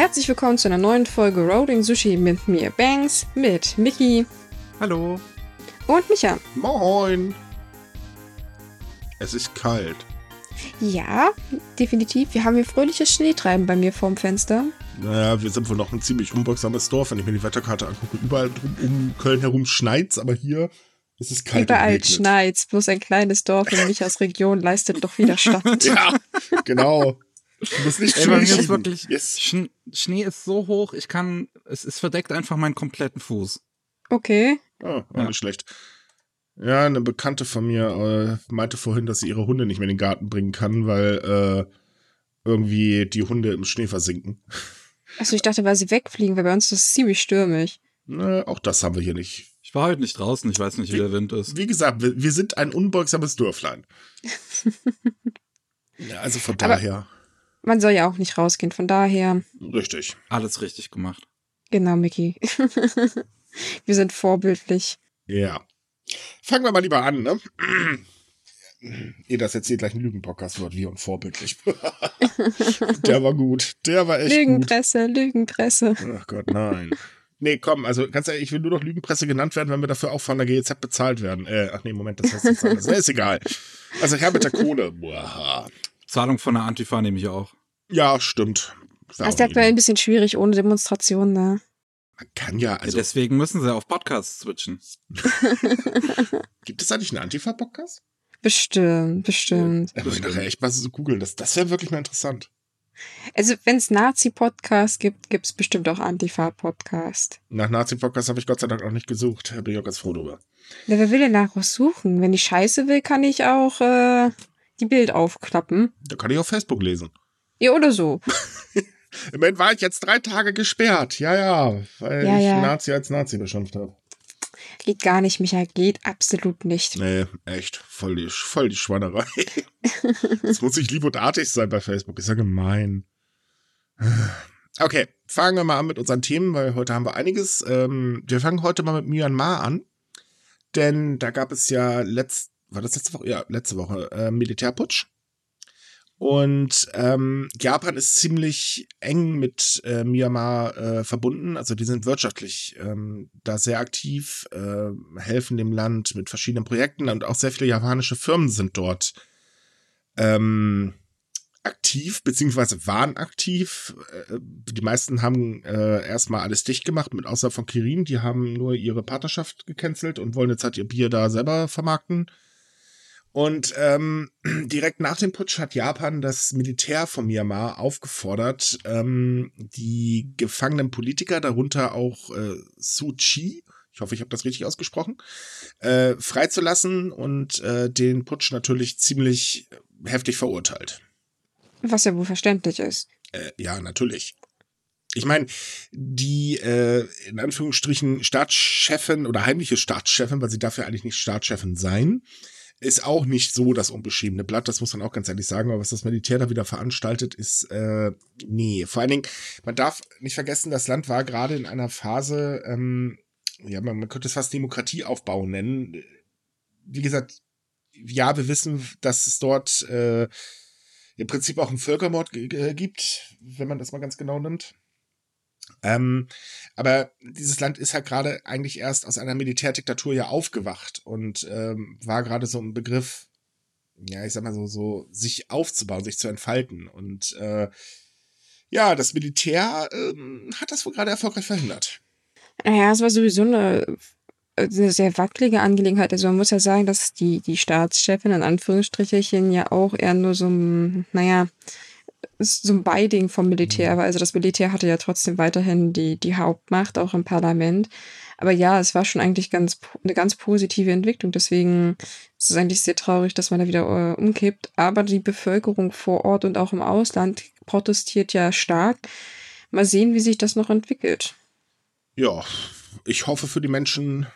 Herzlich willkommen zu einer neuen Folge Rolling Sushi mit mir, Banks, mit Mickey Hallo. und Micha. Moin. Es ist kalt. Ja, definitiv. Wir haben hier fröhliches Schneetreiben bei mir vorm Fenster. Naja, wir sind wohl noch ein ziemlich unbeugsames Dorf, wenn ich mir die Wetterkarte angucke. Überall drum um Köln herum schneit's, aber hier ist es kalt. Überall schneit's, bloß ein kleines Dorf in Michas Region leistet doch Widerstand. Ja, genau. Du musst nicht Ey, bei mir ist wirklich, Yes. Schn Schnee ist so hoch, ich kann, es, es verdeckt einfach meinen kompletten Fuß. Okay. Ah, Ja. nicht schlecht. Ja, eine Bekannte von mir äh, meinte vorhin, dass sie ihre Hunde nicht mehr in den Garten bringen kann, weil äh, irgendwie die Hunde im Schnee versinken. Achso, ich dachte, weil sie wegfliegen, weil bei uns ist es ziemlich stürmisch. Na, auch das haben wir hier nicht. Ich war heute nicht draußen, ich weiß nicht, wie der Wind ist. Wie gesagt, wir, wir sind ein unbeugsames Dörflein. ja, also von Aber- daher, Man soll ja auch nicht rausgehen, von daher, richtig. Alles richtig gemacht. genau, Mickey. Wir sind vorbildlich. Ja. Fangen wir mal lieber an, ne? Ihr das jetzt hier gleich ein Lügen-Podcast wird, wie und vorbildlich. Der war gut. Der war echt gut. Lügenpresse, Lügenpresse. Ach Gott, nein. Nee, komm, also ganz ehrlich, ich will nur noch Lügenpresse genannt werden, wenn wir dafür auch von der GEZ bezahlt werden. Äh, ach nee, Moment, das heißt jetzt anders. Nee, ist egal. Also Herr mit der Kohle. Boah. Zahlung von der Antifa nehme ich auch. Ja, stimmt. Das ist aktuell ein bisschen schwierig ohne Demonstrationen, ne? Man kann ja, Ja, also deswegen müssen sie auf Podcasts switchen. gibt es eigentlich einen Antifa-Podcast? Bestimmt, bestimmt. Da muss ich nachher echt mal so googeln. Das, das wäre wirklich mal interessant. Also, wenn es Nazi-Podcasts gibt, gibt es bestimmt auch Antifa-Podcast. Nach Nazi-Podcast habe ich Gott sei Dank auch nicht gesucht. Da bin ich auch ganz froh drüber. Na, wer will denn nach was suchen? Wenn ich Scheiße will, kann ich auch äh, die Bild aufklappen. Da kann ich auf Facebook lesen. Ja, oder so. Immerhin war ich jetzt drei Tage gesperrt. Ja, ja, weil Ja, ich ja. Nazi als Nazi beschimpft habe. Geht gar nicht, Micha. Geht absolut nicht. Nee, echt. Voll die, voll die Schwannerei. Jetzt muss ich lieb und artig sein bei Facebook. Ist ja gemein. Okay, fangen wir mal an mit unseren Themen, weil heute haben wir einiges. Ähm, wir fangen heute mal mit Myanmar an. Denn da gab es ja letzt, war das letzte Woche? Ja, letzte Woche, äh, Militärputsch. Und ähm, Japan ist ziemlich eng mit äh, Myanmar äh, verbunden. Also die sind wirtschaftlich ähm, da sehr aktiv, äh, helfen dem Land mit verschiedenen Projekten und auch sehr viele japanische Firmen sind dort ähm, aktiv, beziehungsweise waren aktiv. Äh, die meisten haben äh, erstmal alles dicht gemacht, mit Ausnahme von Kirin. Die haben nur ihre Partnerschaft gecancelt und wollen jetzt halt ihr Bier da selber vermarkten. Und ähm, direkt nach dem Putsch hat Japan das Militär von Myanmar aufgefordert, ähm, die gefangenen Politiker, darunter auch äh, Suu Kyi, ich hoffe, ich habe das richtig ausgesprochen, äh, freizulassen und äh, den Putsch natürlich ziemlich heftig verurteilt. Was ja wohl verständlich ist. Äh, ja, natürlich. Ich meine, die äh, in Anführungsstrichen Staatschefin oder heimliche Staatschefin, weil sie darf ja eigentlich nicht Staatschefin sein, ist auch nicht so das unbeschriebene Blatt, das muss man auch ganz ehrlich sagen, aber was das Militär da wieder veranstaltet, ist, äh, nee. Vor allen Dingen, man darf nicht vergessen, das Land war gerade in einer Phase, ähm, ja, man, man könnte es fast Demokratieaufbau nennen. Wie gesagt, ja, wir wissen, dass es dort äh, im Prinzip auch einen Völkermord gibt, wenn man das mal ganz genau nimmt. Ähm, aber dieses Land ist halt gerade eigentlich erst aus einer Militärdiktatur ja aufgewacht und ähm, war gerade so im Begriff, ja, ich sag mal so, so, sich aufzubauen, sich zu entfalten. Und äh, ja, das Militär ähm, hat das wohl gerade erfolgreich verhindert. Naja, es war sowieso eine, eine sehr wackelige Angelegenheit. Also man muss ja sagen, dass die, die Staatschefin in Anführungsstrichen ja auch eher nur so ein, naja, so ein Beiding vom Militär war. Also das Militär hatte ja trotzdem weiterhin die, die Hauptmacht, auch im Parlament. Aber ja, es war schon eigentlich ganz, eine ganz positive Entwicklung. Deswegen ist es eigentlich sehr traurig, dass man da wieder äh, umkippt. Aber die Bevölkerung vor Ort und auch im Ausland protestiert ja stark. Mal sehen, wie sich das noch entwickelt. Ja, ich hoffe für die Menschen,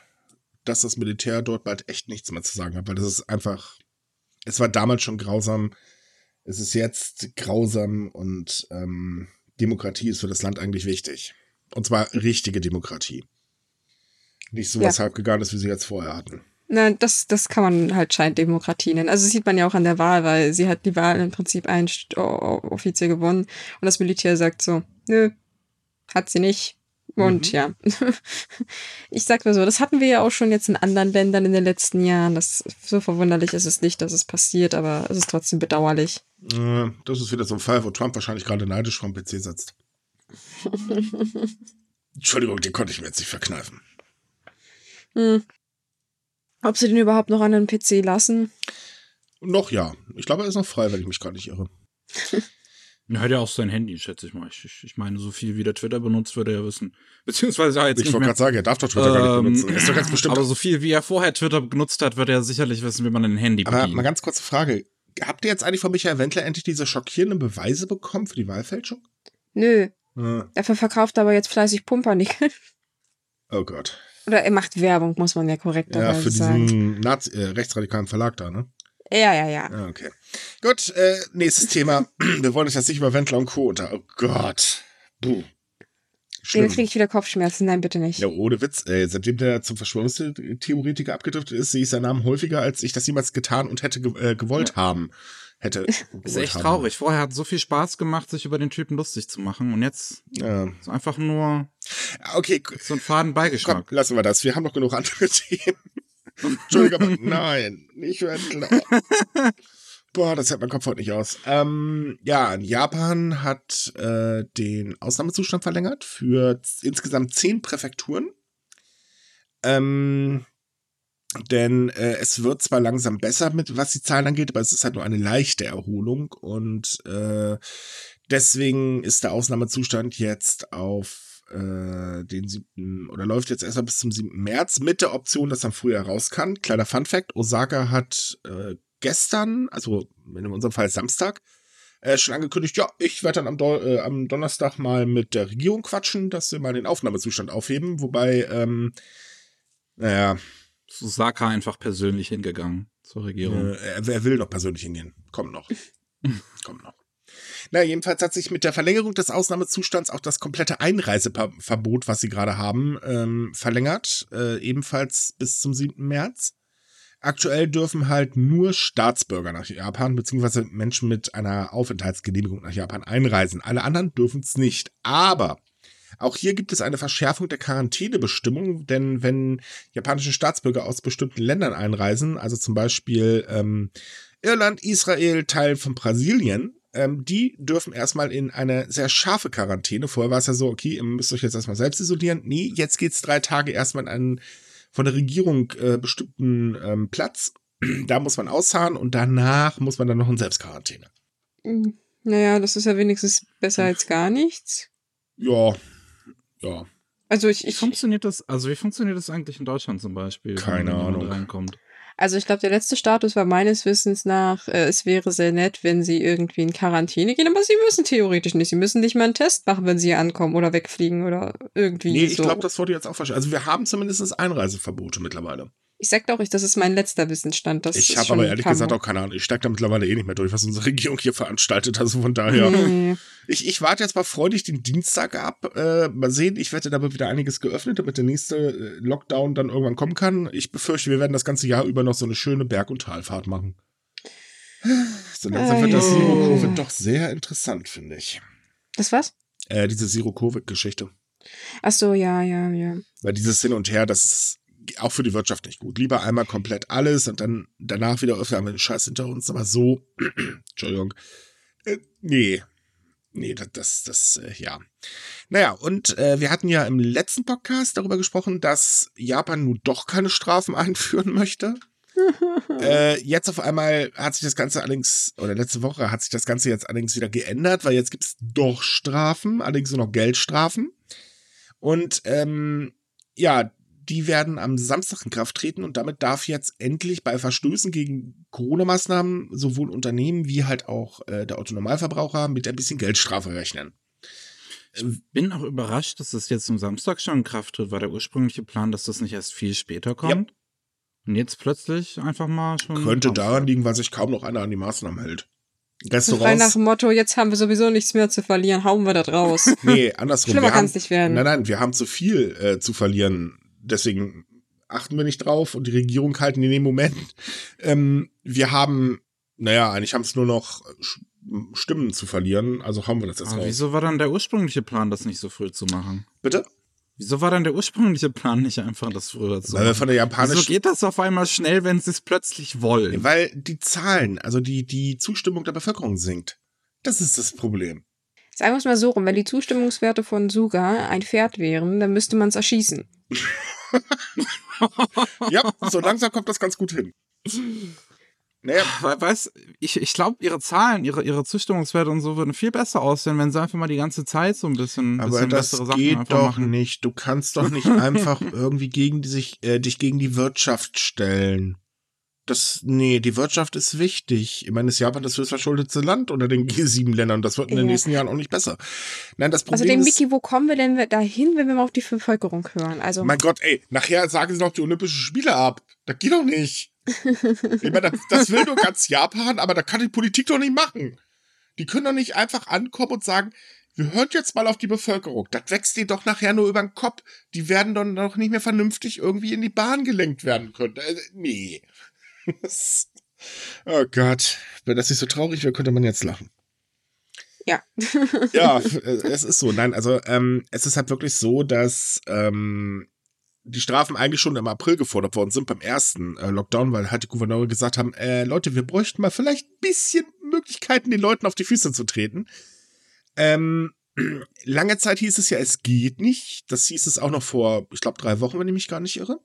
dass das Militär dort bald echt nichts mehr zu sagen hat, weil das ist einfach, es war damals schon grausam, es ist jetzt grausam und ähm, Demokratie ist für das Land eigentlich wichtig. Und zwar richtige Demokratie. Nicht so Ja. was halbgegangenes, wie sie jetzt vorher hatten. Na, das, das kann man halt Scheindemokratie nennen. Also das sieht man ja auch an der Wahl, weil sie hat die Wahl im Prinzip ein offiziell gewonnen und das Militär sagt so, nö, hat sie nicht. Und Mhm. ja, ich sag mal so, das hatten wir ja auch schon jetzt in anderen Ländern in den letzten Jahren. Das so verwunderlich ist es nicht, dass es passiert, aber es ist trotzdem bedauerlich. Äh, Das ist wieder so ein Fall, wo Trump wahrscheinlich gerade neidisch vom PC sitzt. Entschuldigung, den konnte ich mir jetzt nicht verkneifen. Hm. Ob sie den überhaupt noch an den PC lassen? Noch ja. Ich glaube, er ist noch frei, wenn ich mich gerade nicht irre. Er hat ja auch sein Handy, schätze ich mal. Ich, ich, ich meine, so viel wie der Twitter benutzt, würde er ja wissen. Beziehungsweise ja, jetzt Ich wollte gerade sagen, er darf doch Twitter gar nicht Ähm, benutzen. Er ist doch ganz bestimmt. Aber so viel wie er vorher Twitter benutzt hat, wird er sicherlich wissen, wie man ein Handy Aber bedient. mal ganz kurze Frage. Habt ihr jetzt eigentlich von Michael Wendler endlich diese schockierenden Beweise bekommen für die Wahlfälschung? Nö, Ah, dafür verkauft er aber jetzt fleißig Pumpernickel. Oh Gott. Oder er macht Werbung, muss man ja Ja, korrekterweise für sagen. diesen Nazi äh, rechtsradikalen Verlag da, ne? Ja, ja, ja. Ah, okay. Gut, äh, nächstes Thema. Wir wollen uns jetzt nicht über Wendler und Co. unter. Oh Gott. Nee, Schlimm. dann kriege ich wieder Kopfschmerzen. Nein, bitte nicht. Ja, ohne Witz. Äh, seitdem der zum Verschwörungstheoretiker abgedriftet ist, sehe ich seinen Namen häufiger, als ich das jemals getan und hätte ge äh, gewollt haben. Hätte. ist echt haben. traurig. Vorher hat so viel Spaß gemacht, sich über den Typen lustig zu machen. Und jetzt Ja. ist einfach nur Okay, so ein faden komm, Beigeschmack. lassen wir das. Wir haben noch genug andere Themen. Entschuldigung, aber nein, nicht Wendler. Boah, das hält mein Kopf heute nicht aus. Ähm, ja, Japan hat äh, den Ausnahmezustand verlängert für insgesamt zehn Präfekturen. Ähm, denn äh, es wird zwar langsam besser mit, was die Zahlen angeht, aber es ist halt nur eine leichte Erholung und äh, deswegen ist der Ausnahmezustand jetzt auf äh, den siebten oder läuft jetzt erstmal bis zum 7. März mit der Option, dass man früher raus kann. Kleiner Fun Fact, Osaka hat äh, gestern, also in unserem Fall Samstag, äh, schon angekündigt, ja, ich werde dann am, Do äh, am Donnerstag mal mit der Regierung quatschen, dass sie mal den Aufnahmezustand aufheben, wobei, ähm, naja, Susaka einfach persönlich hingegangen zur Regierung. äh, er, er will noch persönlich hingehen. Kommt noch. Kommt noch. Na, jedenfalls hat sich mit der Verlängerung des Ausnahmezustands auch das komplette Einreiseverbot, was sie gerade haben, ähm, verlängert. Äh, ebenfalls bis zum 7. März. Aktuell dürfen halt nur Staatsbürger nach Japan, beziehungsweise Menschen mit einer Aufenthaltsgenehmigung nach Japan einreisen. Alle anderen dürfen es nicht. Aber auch hier gibt es eine Verschärfung der Quarantänebestimmung, denn wenn japanische Staatsbürger aus bestimmten Ländern einreisen, also zum Beispiel ähm, Irland, Israel, Teil von Brasilien, ähm, die dürfen erstmal in eine sehr scharfe Quarantäne. Vorher war es ja so, okay, ihr müsst euch jetzt erstmal selbst isolieren. Nee, jetzt geht's drei Tage erstmal in einen von der Regierung äh, bestimmten ähm, Platz. Da muss man ausharren und danach muss man dann noch in Selbstquarantäne. Hm, Naja, das ist ja wenigstens besser als gar nichts. Ja, ja. Also ich, Wie ich funktioniert das, also wie funktioniert das eigentlich in Deutschland zum Beispiel? Keine wenn jemand Ahnung. Reinkommt? Also ich glaube, der letzte Status war meines Wissens nach, äh, es wäre sehr nett, wenn sie irgendwie in Quarantäne gehen, aber sie müssen theoretisch nicht. Sie müssen nicht mal einen Test machen, wenn sie hier ankommen oder wegfliegen oder irgendwie Nee, ich so. glaube, das wurde jetzt auch verstanden. Also wir haben zumindest Einreiseverbote mittlerweile. Ich sag doch, ich, das ist mein letzter Wissensstand. Das ich habe aber ehrlich gesagt auch keine Ahnung. Ich steige da mittlerweile eh nicht mehr durch, was unsere Regierung hier veranstaltet. Also von daher. Nee. Ich, ich warte jetzt mal freudig den Dienstag ab. Äh, mal sehen, ich wette, da wird wieder einiges geöffnet, damit der nächste äh, Lockdown dann irgendwann kommen kann. Ich befürchte, wir werden das ganze Jahr über noch so eine schöne Berg- und Talfahrt machen. So langsam wird das. Zero-Covid doch sehr interessant, finde ich. Das was? Äh, diese Zero-Covid-Geschichte. Ach so, ja, ja, ja. Weil dieses Hin und Her, das ist auch für die Wirtschaft nicht gut. Lieber einmal komplett alles und dann danach wieder öfter haben wir den Scheiß hinter uns. Aber so, Entschuldigung. Äh, nee. Nee, das, das, das äh, ja. Naja, und äh, wir hatten ja im letzten Podcast darüber gesprochen, dass Japan nun doch keine Strafen einführen möchte. äh, jetzt auf einmal hat sich das Ganze allerdings, oder letzte Woche hat sich das Ganze jetzt allerdings wieder geändert, weil jetzt gibt es doch Strafen, allerdings nur noch Geldstrafen. Und ähm, ja, die werden am Samstag in Kraft treten und damit darf jetzt endlich bei Verstößen gegen Corona-Maßnahmen sowohl Unternehmen wie halt auch äh, der Autonormalverbraucher mit ein bisschen Geldstrafe rechnen. Bin auch überrascht, dass das jetzt am Samstag schon in Kraft tritt. War der ursprüngliche Plan, dass das nicht erst viel später kommt? Und jetzt plötzlich einfach mal schon. Könnte Samstag. daran liegen, weil sich kaum noch einer an die Maßnahmen hält. Frei nach Restaurants. dem Motto, jetzt haben wir sowieso nichts mehr zu verlieren, hauen wir das raus. Nee, andersrum. Schlimmer haben- kann's nicht werden. Nein, nein, wir haben zu viel äh, zu verlieren. Deswegen achten wir nicht drauf und die Regierung halten in dem Moment. Ähm, wir haben, naja, eigentlich haben es nur noch Stimmen zu verlieren. Also haben wir das jetzt Aber raus. wieso war dann der ursprüngliche Plan, das nicht so früh zu machen? Bitte? Wieso war dann der ursprüngliche Plan nicht einfach, das früher zu Weil wir machen? von der Wieso japanischen geht das auf einmal schnell, wenn sie es plötzlich wollen? Weil die Zahlen, also die, die Zustimmung der Bevölkerung sinkt. Das ist das Problem. Sagen wir es mal so rum, wenn die Zustimmungswerte von Suga ein Pferd wären, dann müsste man es erschießen. Ja, so langsam kommt das ganz gut hin. Naja, We- Weiß, ich, ich glaube, ihre Zahlen, ihre, ihre Zustimmungswerte und so würden viel besser aussehen, wenn sie einfach mal die ganze Zeit so ein bisschen, aber bisschen das bessere Sachen geht einfach doch machen. nicht. Du kannst doch nicht einfach irgendwie gegen die, sich, äh, dich gegen die Wirtschaft stellen. Das, nee, die Wirtschaft ist wichtig. Ich meine, ist Japan das höchstverschuldete Land unter den G7-Ländern. Das wird in den Ja. nächsten Jahren auch nicht besser. Nein, das Problem Außerdem, ist. Miki, wo kommen wir denn dahin, wenn wir mal auf die Bevölkerung hören? Also, Mein Gott, ey, nachher sagen sie noch die Olympischen Spiele ab. Das geht doch nicht. ich meine, das, das will nur ganz Japan, aber da kann die Politik doch nicht machen. Die können doch nicht einfach ankommen und sagen, wir hören jetzt mal auf die Bevölkerung. Das wächst denen doch nachher nur über den Kopf. Die werden dann doch nicht mehr vernünftig irgendwie in die Bahn gelenkt werden können. Äh, nee. Oh Gott. Wenn das nicht so traurig wäre, könnte man jetzt lachen. ja. Ja, äh, es ist so. Nein, also ähm, es ist halt wirklich so, dass ähm, die Strafen eigentlich schon im April gefordert worden sind beim ersten äh, Lockdown, weil halt die Gouverneure gesagt haben, äh, Leute, wir bräuchten mal vielleicht ein bisschen Möglichkeiten, den Leuten auf die Füße zu treten. Ähm, lange Zeit hieß es ja, es geht nicht. Das hieß es auch noch vor, ich glaube, drei Wochen, wenn ich mich gar nicht irre.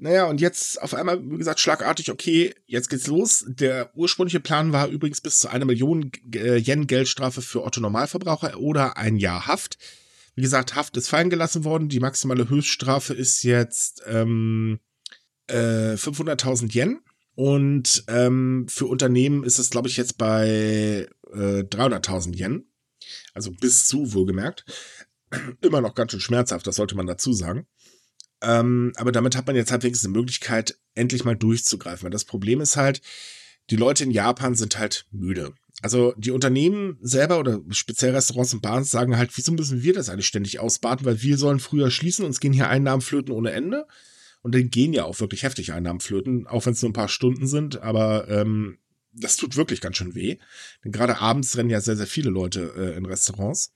Naja, und jetzt auf einmal, wie gesagt, schlagartig, okay, jetzt geht's los. Der ursprüngliche Plan war übrigens bis zu einer Million äh, Yen Geldstrafe für Otto Normalverbraucher oder ein Jahr Haft. Wie gesagt, Haft ist fallen gelassen worden. Die maximale Höchststrafe ist jetzt ähm, äh, 500.000 Yen. Und ähm, für Unternehmen ist es, glaube ich, jetzt bei äh, 300.000 Yen. Also bis zu, wohlgemerkt. Immer noch ganz schön schmerzhaft, das sollte man dazu sagen. Ähm, aber damit hat man jetzt halt wenigstens eine Möglichkeit, endlich mal durchzugreifen. Weil das Problem ist halt, die Leute in Japan sind halt müde. Also die Unternehmen selber oder speziell Restaurants und Bars sagen halt, wieso müssen wir das eigentlich ständig ausbaden? Weil wir sollen früher schließen, uns gehen hier Einnahmen flöten ohne Ende. Und dann gehen ja auch wirklich heftig Einnahmen flöten, auch wenn es nur ein paar Stunden sind. Aber ähm, das tut wirklich ganz schön weh. Denn gerade abends rennen ja sehr, sehr viele Leute äh, in Restaurants.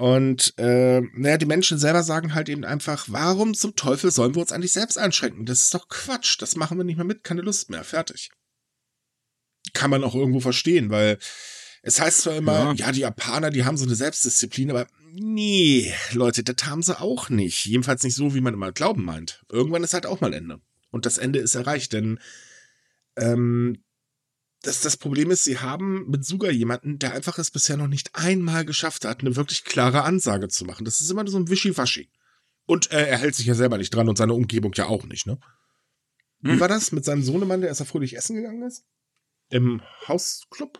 Und äh, naja, die Menschen selber sagen halt eben einfach, warum zum Teufel sollen wir uns eigentlich selbst einschränken? Das ist doch Quatsch. Das machen wir nicht mehr mit, keine Lust mehr. Fertig. Kann man auch irgendwo verstehen, weil es heißt zwar immer, ja. Ja. die Japaner, die haben so eine Selbstdisziplin, aber nee, Leute, das haben sie auch nicht. Jedenfalls nicht so, wie man immer glauben meint. Irgendwann ist halt auch mal Ende. Und das Ende ist erreicht, denn ähm, das, das Problem ist, sie haben mit Suga jemanden, der einfach es bisher noch nicht einmal geschafft hat, eine wirklich klare Ansage zu machen. Das ist immer nur so ein Wischiwaschi. Und äh, er hält sich ja selber nicht dran und seine Umgebung ja auch nicht, ne? Wie Hm. war das mit seinem Sohnemann, der erst fröhlich essen gegangen ist? Im Hausclub?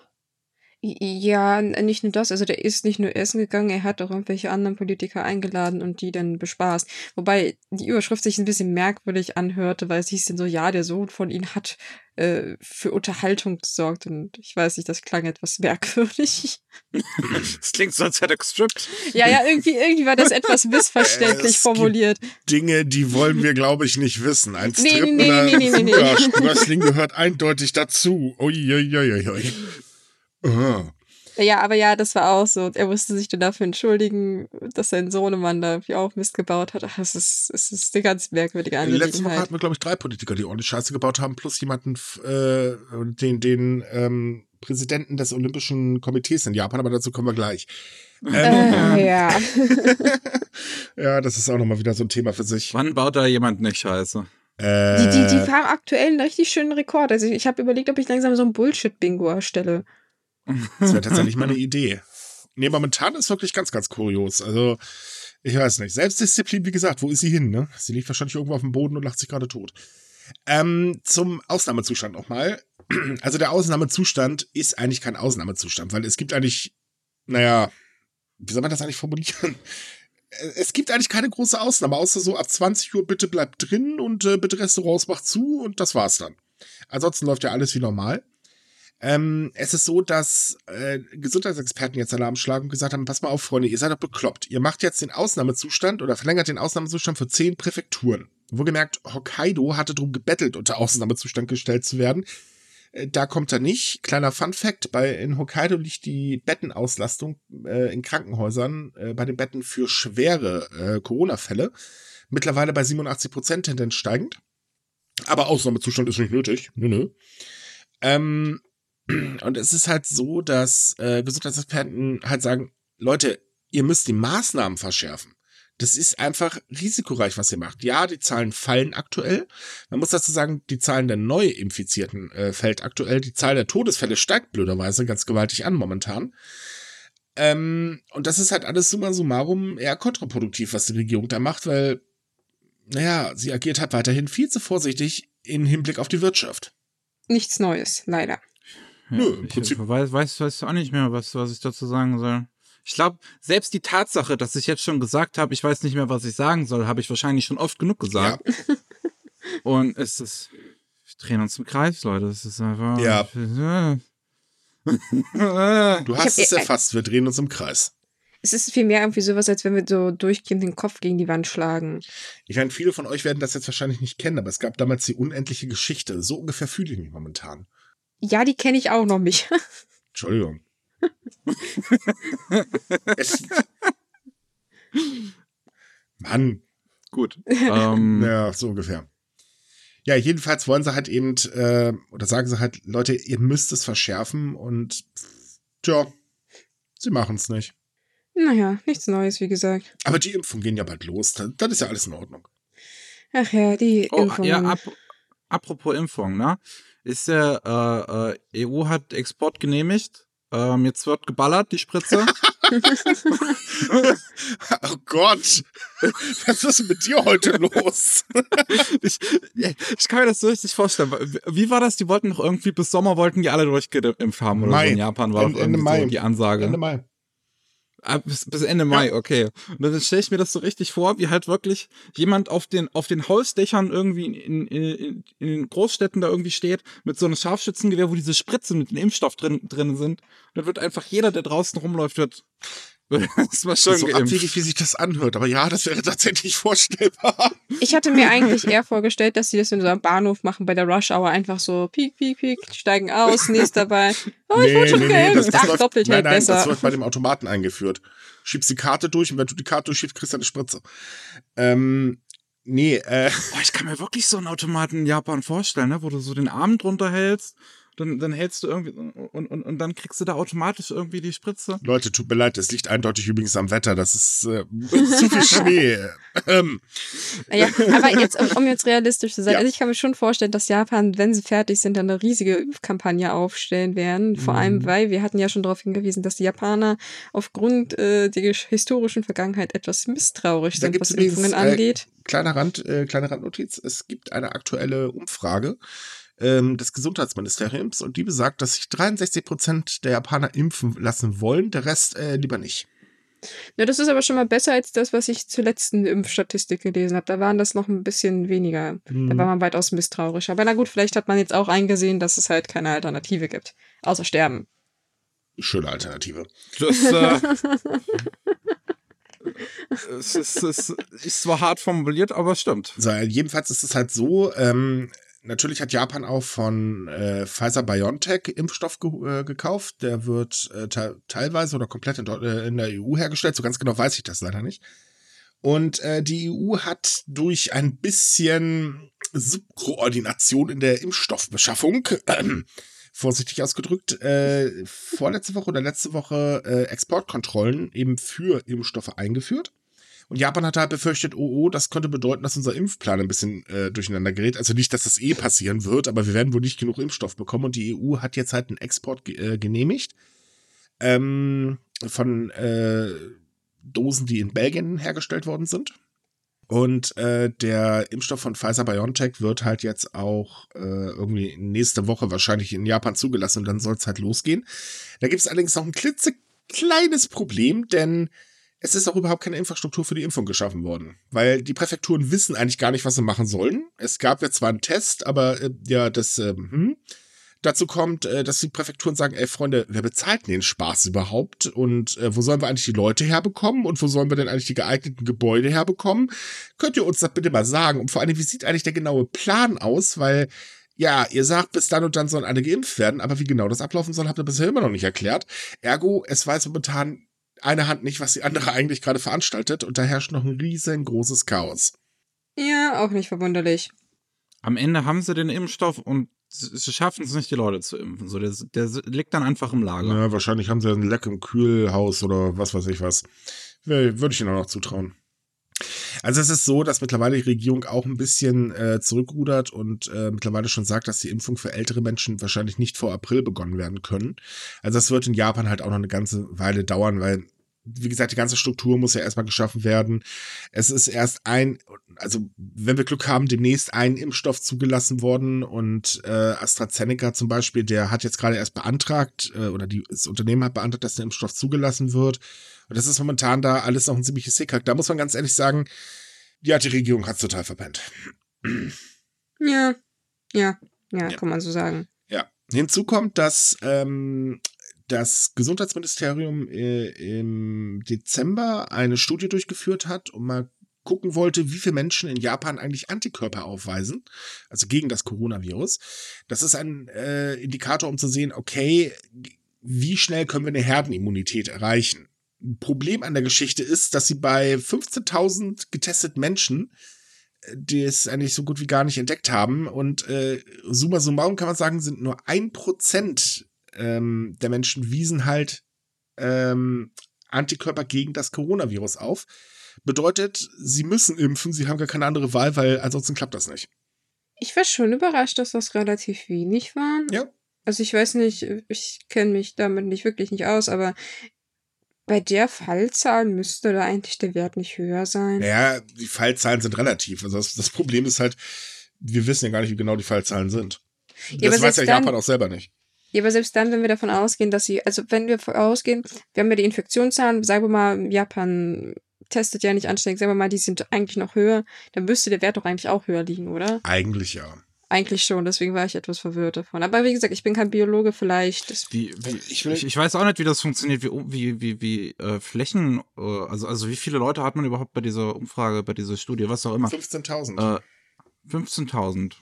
Ja, nicht nur das, also der ist nicht nur essen gegangen, er hat auch irgendwelche anderen Politiker eingeladen und die dann bespaßt. Wobei die Überschrift sich ein bisschen merkwürdig anhörte, weil es hieß dann so, ja, der Sohn von ihnen hat äh, für Unterhaltung gesorgt und ich weiß nicht, das klang etwas merkwürdig. Das klingt so, als hätte er gestrippt. Ja, ja, irgendwie, irgendwie war das etwas missverständlich formuliert. Dinge, die wollen wir, glaube ich, nicht wissen. Ein Nee, Strip nee, oder nee, nee, nee, nee. Gehört eindeutig dazu. Uiuiuiui. Ah. Ja, aber ja, das war auch so. Er musste sich dann dafür entschuldigen, dass sein Sohnemann da irgendwie auch Mist gebaut hat. Ach, Es ist, es ist eine ganz merkwürdige Letzte Woche Angelegenheit. hatten wir, glaube ich, drei Politiker, die ordentlich Scheiße gebaut haben, plus jemanden, äh, den, den ähm, Präsidenten des Olympischen Komitees in Japan, aber dazu kommen wir gleich. Ähm, Äh, ja. ja, das ist auch nochmal wieder so ein Thema für sich. Wann baut da jemand nicht Scheiße? Äh, Die, die, die haben aktuell einen richtig schönen Rekord. Also ich habe überlegt, ob ich langsam so ein Bullshit-Bingo erstelle. Das wäre tatsächlich mal eine Idee. Nee, momentan ist wirklich ganz, ganz kurios. Also, ich weiß nicht. Selbstdisziplin, wie gesagt, wo ist sie hin, ne? Sie liegt wahrscheinlich irgendwo auf dem Boden und lacht sich gerade tot. Ähm, zum Ausnahmezustand nochmal. Also, der Ausnahmezustand ist eigentlich kein Ausnahmezustand, weil es gibt eigentlich, naja, wie soll man das eigentlich formulieren? Es gibt eigentlich keine große Ausnahme, außer so ab 20 Uhr bitte bleibt drin und äh, bitte Restaurants macht zu und das war's dann. Ansonsten läuft ja alles wie normal. Ähm, es ist so, dass äh, Gesundheitsexperten jetzt Alarm schlagen und gesagt haben, pass mal auf, Freunde, ihr seid doch bekloppt. Ihr macht jetzt den Ausnahmezustand oder verlängert den Ausnahmezustand für zehn Präfekturen. Wohlgemerkt, Hokkaido hatte darum gebettelt, unter Ausnahmezustand gestellt zu werden, Äh, Da kommt er nicht. Kleiner Fun Fact, bei, in Hokkaido liegt die Bettenauslastung äh, in Krankenhäusern äh, bei den Betten für schwere äh, Corona-Fälle mittlerweile bei 87 Prozent Tendenz steigend. Aber Ausnahmezustand ist nicht nötig. Nö, nö. Ähm, und es ist halt so, dass äh, Gesundheitsexperten halt sagen, Leute, ihr müsst die Maßnahmen verschärfen. Das ist einfach risikoreich, was ihr macht. Ja, die Zahlen fallen aktuell. Man muss dazu sagen, die Zahlen der Neuinfizierten äh, fällt aktuell. Die Zahl der Todesfälle steigt blöderweise ganz gewaltig an momentan. Ähm, und das ist halt alles summa summarum eher kontraproduktiv, was die Regierung da macht, weil, naja, sie agiert halt weiterhin viel zu vorsichtig im Hinblick auf die Wirtschaft. Nichts Neues, leider. Ja, Nö, im ich Prinzip- weiß, weiß, weiß auch nicht mehr, was, was ich dazu sagen soll. Ich glaube, selbst die Tatsache, dass ich jetzt schon gesagt habe, ich weiß nicht mehr, was ich sagen soll, habe ich wahrscheinlich schon oft genug gesagt. Und es ist, wir drehen uns im Kreis, Leute. Es ist einfach. Ja. du Du hast hab- es erfasst, wir drehen uns im Kreis. Es ist vielmehr irgendwie sowas, als wenn wir so durchgehend den Kopf gegen die Wand schlagen. Ich meine, viele von euch werden das jetzt wahrscheinlich nicht kennen, aber es gab damals die unendliche Geschichte. So ungefähr fühle ich mich momentan. Ja, die kenne ich auch noch nicht. Entschuldigung. es, Mann, Gut. ähm, ja, so ungefähr. Ja, jedenfalls wollen sie halt eben, äh, oder sagen sie halt, Leute, ihr müsst es verschärfen und tja, sie machen es nicht. Naja, nichts Neues, wie gesagt. Aber die Impfungen gehen ja bald los. Das, das ist ja alles in Ordnung. Ach ja, die Oh, Impfungen. ja, ap apropos Impfung, ne? Ist der äh, äh, EU hat Export genehmigt. Ähm, jetzt wird geballert, die Spritze. Oh Gott, was ist mit dir heute los? ich, ich kann mir das so richtig vorstellen. Wie war das? Die wollten noch irgendwie bis Sommer wollten die alle durchgeimpft haben oder Mai. so. In Japan war Ende- Ende Mai. so die Ansage. Ende Mai. Ah, bis, bis Ende Mai, okay. Und dann stelle ich mir das so richtig vor, wie halt wirklich jemand auf den, auf den Hausdächern irgendwie in, in, in, den Großstädten da irgendwie steht, mit so einem Scharfschützengewehr, wo diese Spritzen mit dem Impfstoff drin, drin sind. Und dann wird einfach jeder, der draußen rumläuft, wird, wird erstmal schön so geimpft. abwegig, wie sich das anhört. Aber ja, das wäre tatsächlich vorstellbar. Ich hatte mir eigentlich eher vorgestellt, dass sie das in so einem Bahnhof machen bei der Rush Hour. Einfach so piek, piek, piek, steigen aus, nächster dabei. Oh, ich wurde schon geimpft. Ach, läuft, doppelt nein, hält nein, besser. das wird bei dem Automaten eingeführt. Schiebst die Karte durch und wenn du die Karte durchschiebst, kriegst du eine Spritze. Ähm, nee, äh, Boah, ich kann mir wirklich so einen Automaten in Japan vorstellen, ne? wo du so den Arm drunter hältst, dann, dann hältst du irgendwie und, und, und dann kriegst du da automatisch irgendwie die Spritze. Leute, tut mir leid, das liegt eindeutig übrigens am Wetter. Das ist äh, zu viel Schnee. ähm, Ja, aber jetzt, um, um jetzt realistisch zu sein, Ja. also ich kann mir schon vorstellen, dass Japan, wenn sie fertig sind, dann eine riesige Impfkampagne aufstellen werden. Vor allem, Mhm. weil wir hatten ja schon darauf hingewiesen, dass die Japaner aufgrund äh, der historischen Vergangenheit etwas misstrauisch Da sind, was übrigens, Impfungen äh, angeht. kleiner Rand, äh, kleine Randnotiz. Es gibt eine aktuelle Umfrage ähm, des Gesundheitsministeriums und die besagt, dass sich 63 Prozent der Japaner impfen lassen wollen, der Rest äh, lieber nicht. Ja, das ist aber schon mal besser als das, was ich zur letzten Impfstatistik gelesen habe. Da waren das noch ein bisschen weniger. Da Mhm. war man weitaus misstrauischer. Aber na gut, vielleicht hat man jetzt auch eingesehen, dass es halt keine Alternative gibt. Außer sterben. Schöne Alternative. Das, äh, es ist, es ist zwar hart formuliert, aber es stimmt. So, jedenfalls ist es halt so, ähm, natürlich hat Japan auch von äh, Pfizer BioNTech Impfstoff ge äh, gekauft. Der wird äh, te teilweise oder komplett in, äh, in der EU hergestellt. So ganz genau weiß ich das leider nicht. Und äh, die EU hat durch ein bisschen Subkoordination in der Impfstoffbeschaffung, vorsichtig ausgedrückt, äh, vorletzte Woche oder letzte Woche Exportkontrollen eben für Impfstoffe eingeführt. Und Japan hat halt befürchtet, oh, oh, das könnte bedeuten, dass unser Impfplan ein bisschen äh, durcheinander gerät. Also nicht, dass das eh passieren wird, aber wir werden wohl nicht genug Impfstoff bekommen. Und die EU hat jetzt halt einen Export äh, genehmigt ähm, von äh, Dosen, die in Belgien hergestellt worden sind. Und äh, der Impfstoff von Pfizer BioNTech wird halt jetzt auch äh, irgendwie nächste Woche wahrscheinlich in Japan zugelassen und dann soll es halt losgehen. Da gibt es allerdings noch ein klitzekleines Problem, denn es ist auch überhaupt keine Infrastruktur für die Impfung geschaffen worden. Weil die Präfekturen wissen eigentlich gar nicht, was sie machen sollen. Es gab ja zwar einen Test, aber äh, ja, das, äh, hm. Dazu kommt, äh, dass die Präfekturen sagen, ey Freunde, wer bezahlt denn den Spaß überhaupt? Und äh, wo sollen wir eigentlich die Leute herbekommen? Und wo sollen wir denn eigentlich die geeigneten Gebäude herbekommen? Könnt ihr uns das bitte mal sagen? Und vor allem, wie sieht eigentlich der genaue Plan aus? Weil ja, ihr sagt, bis dann und dann sollen alle geimpft werden, aber wie genau das ablaufen soll, habt ihr bisher immer noch nicht erklärt. Ergo, es weiß momentan eine Hand nicht, was die andere eigentlich gerade veranstaltet und da herrscht noch ein riesengroßes Chaos. Ja, auch nicht verwunderlich. Am Ende haben sie den Impfstoff und sie schaffen es nicht, die Leute zu impfen. So, der, der liegt dann einfach im Lager. Ja, wahrscheinlich haben sie ein Leck im Kühlhaus oder was weiß ich was. Würde ich ihnen auch noch zutrauen. Also es ist so, dass mittlerweile die Regierung auch ein bisschen äh, zurückrudert und äh, mittlerweile schon sagt, dass die Impfung für ältere Menschen wahrscheinlich nicht vor April begonnen werden können. Also das wird in Japan halt auch noch eine ganze Weile dauern, weil wie gesagt, die ganze Struktur muss ja erstmal geschaffen werden. Es ist erst ein, also wenn wir Glück haben, demnächst ein Impfstoff zugelassen worden und äh, AstraZeneca zum Beispiel, der hat jetzt gerade erst beantragt äh, oder die, das Unternehmen hat beantragt, dass der Impfstoff zugelassen wird. Und das ist momentan da alles noch ein ziemliches Hickhack. Da muss man ganz ehrlich sagen, ja, die Regierung hat es total verpennt. Ja, ja, ja, ja, kann man so sagen. Ja. Hinzu kommt, dass ähm, das Gesundheitsministerium äh, im Dezember eine Studie durchgeführt hat und mal gucken wollte, wie viele Menschen in Japan eigentlich Antikörper aufweisen, also gegen das Coronavirus. Das ist ein äh, Indikator, um zu sehen, okay, wie schnell können wir eine Herdenimmunität erreichen. Problem an der Geschichte ist, dass sie bei 15.000 getesteten Menschen äh, die es eigentlich so gut wie gar nicht entdeckt haben. Und äh, summa summarum kann man sagen, sind nur ein Prozent ähm, der Menschen wiesen halt ähm, Antikörper gegen das Coronavirus auf. Bedeutet, sie müssen impfen, sie haben gar keine andere Wahl, weil ansonsten klappt das nicht. Ich war schon überrascht, dass das relativ wenig waren. Ja. Also ich weiß nicht, ich kenne mich damit nicht wirklich nicht aus, aber bei der Fallzahl müsste da eigentlich der Wert nicht höher sein. Naja, die Fallzahlen sind relativ. Also das, das Problem ist halt, wir wissen ja gar nicht, wie genau die Fallzahlen sind. Ja, das weiß ja Japan auch selber nicht. Ja, aber selbst dann, wenn wir davon ausgehen, dass sie, also wenn wir ausgehen, wir haben ja die Infektionszahlen, sagen wir mal, Japan testet ja nicht anständig, sagen wir mal, die sind eigentlich noch höher, dann müsste der Wert doch eigentlich auch höher liegen, oder? Eigentlich ja. Eigentlich schon, deswegen war ich etwas verwirrt davon. Aber wie gesagt, ich bin kein Biologe, vielleicht. Wie, wie, ich, ich, ich, weiß auch nicht, wie das funktioniert, wie, wie, wie, wie äh, Flächen, äh, also, also wie viele Leute hat man überhaupt bei dieser Umfrage, bei dieser Studie, was auch immer? 15.000. Äh, 15.000.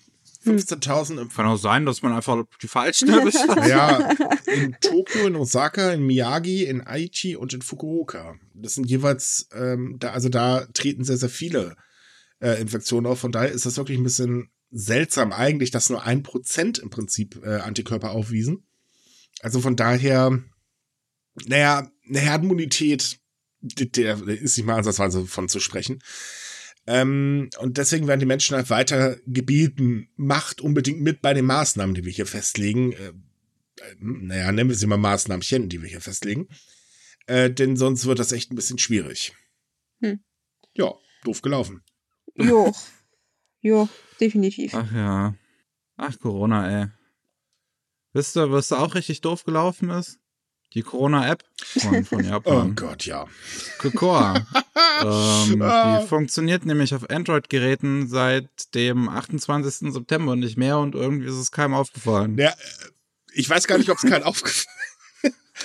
15.000 im Kann auch sein, dass man einfach die falschen erwischt hat. Ja, in Tokio, in Osaka, in Miyagi, in Aichi und in Fukuoka. Das sind jeweils, ähm, da, also da treten sehr, sehr viele äh, Infektionen auf. Von daher ist das wirklich ein bisschen seltsam eigentlich, dass nur ein Prozent im Prinzip äh, Antikörper aufwiesen. Also von daher, naja, eine Herdenimmunität, der, ist nicht mal ansatzweise von zu sprechen. Ähm, und deswegen werden die Menschen halt weiter gebeten, macht unbedingt mit bei den Maßnahmen, die wir hier festlegen. Äh, naja, nennen wir sie mal Maßnahmchen, die wir hier festlegen. Äh, denn sonst wird das echt ein bisschen schwierig. Hm. Ja, doof gelaufen. Jo. Jo, definitiv. Ach ja. Ach, Corona, ey. Wisst ihr, was da auch richtig doof gelaufen ist? Die Corona-App von, von Japan. oh Gott, ja. Cocoa. ähm, die funktioniert nämlich auf Android-Geräten seit dem 28. September nicht mehr und irgendwie ist es keinem aufgefallen. Ja, ich weiß gar nicht, ob es keinem aufgefallen also,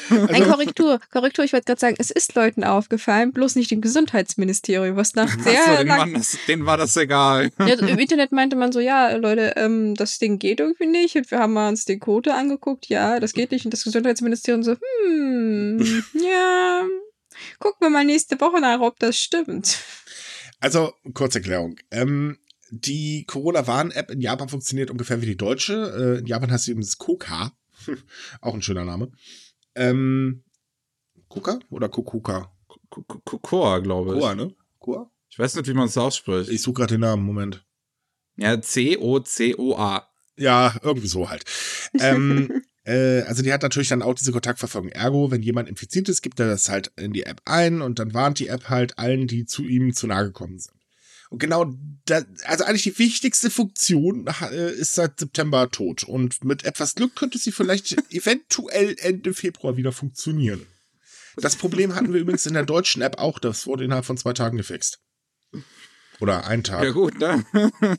Ein Korrektur, Korrektur, ich wollte gerade sagen, es ist Leuten aufgefallen, bloß nicht dem Gesundheitsministerium, was nach sehr so, lang... Das, denen war das egal. Ja, Im Internet meinte man so, ja, Leute, ähm, das Ding geht irgendwie nicht. Und wir haben mal uns den Code angeguckt, ja, das geht nicht. Und das Gesundheitsministerium so, hm, ja, gucken wir mal nächste Woche nach, ob das stimmt. Also, Kurzerklärung. Ähm, die Corona-Warn-App in Japan funktioniert ungefähr wie die deutsche. Äh, in Japan heißt sie übrigens Koka. Auch ein schöner Name. Ähm, Kuka oder Kukuka? Koa, glaube ich. Koa, ne? Koa? Ich weiß nicht, wie man es ausspricht. Ich suche gerade den Namen, Moment. Ja, C-O-C-O-A. Ja, irgendwie so halt. ähm, äh, also die hat natürlich dann auch diese Kontaktverfolgung. Ergo, wenn jemand infiziert ist, gibt er das halt in die App ein und dann warnt die App halt allen, die zu ihm zu nahe gekommen sind. Und genau, da, also eigentlich die wichtigste Funktion äh, ist seit September tot. Und mit etwas Glück könnte sie vielleicht eventuell Ende Februar wieder funktionieren. Das Problem hatten wir übrigens in der deutschen App auch. Das wurde innerhalb von zwei Tagen gefixt. Oder ein Tag. Ja, gut, ne?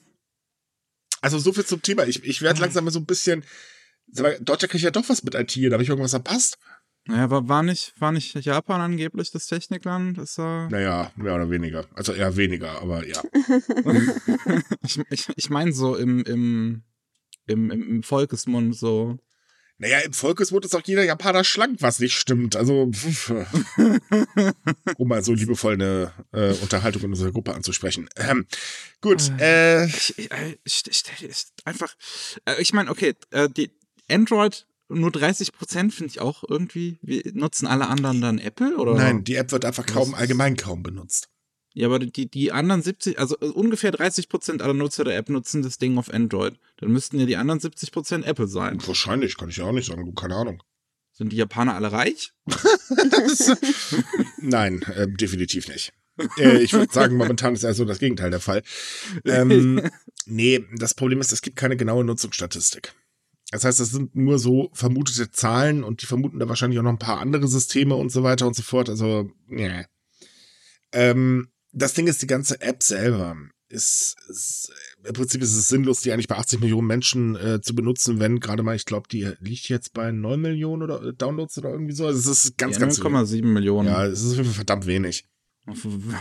also so viel zum Thema. Ich, ich werde langsam mal so ein bisschen. Deutscher kriegt ja doch was mit IT. Da habe ich irgendwas verpasst. Naja, aber war nicht, war nicht Japan angeblich das Technikland? Ist, äh naja, mehr oder weniger. Also eher weniger, aber ja. ich ich, ich meine so im, im im, im, Volkesmund so. Naja, im Volkesmund ist auch jeder Japaner schlank, was nicht stimmt. Also, um mal so liebevoll eine äh, Unterhaltung in unserer Gruppe anzusprechen. Ähm, gut, äh, Ich, ich, äh, ich, einfach. Äh, ich meine, okay, äh, die Android nur 30 Prozent finde ich auch irgendwie. Nutzen alle anderen dann Apple oder? nein, die App wird einfach kaum, allgemein kaum benutzt. Ja, aber die, die anderen 70, also äh, ungefähr 30 Prozent aller Nutzer der App nutzen das Ding auf Android. Dann müssten ja die anderen 70 Prozent Apple sein. Wahrscheinlich, kann ich ja auch nicht sagen, du, keine Ahnung. Sind die Japaner alle reich? Nein, äh, definitiv nicht. Äh, ich würde sagen, momentan ist also das Gegenteil der Fall. Ähm, nee, das Problem ist, es gibt keine genaue Nutzungsstatistik. Das heißt, das sind nur so vermutete Zahlen und die vermuten da wahrscheinlich auch noch ein paar andere Systeme und so weiter und so fort. Also, nee. Ähm, das Ding ist, die ganze App selber ist, ist im Prinzip ist es sinnlos, die eigentlich bei 80 Millionen Menschen äh, zu benutzen, wenn gerade mal, ich glaube, die liegt jetzt bei 9 Millionen oder äh, Downloads oder irgendwie so. Also es ist ganz, ja, ganz wenig. 0,7 Millionen. Ja, es ist auf jeden Fall verdammt wenig.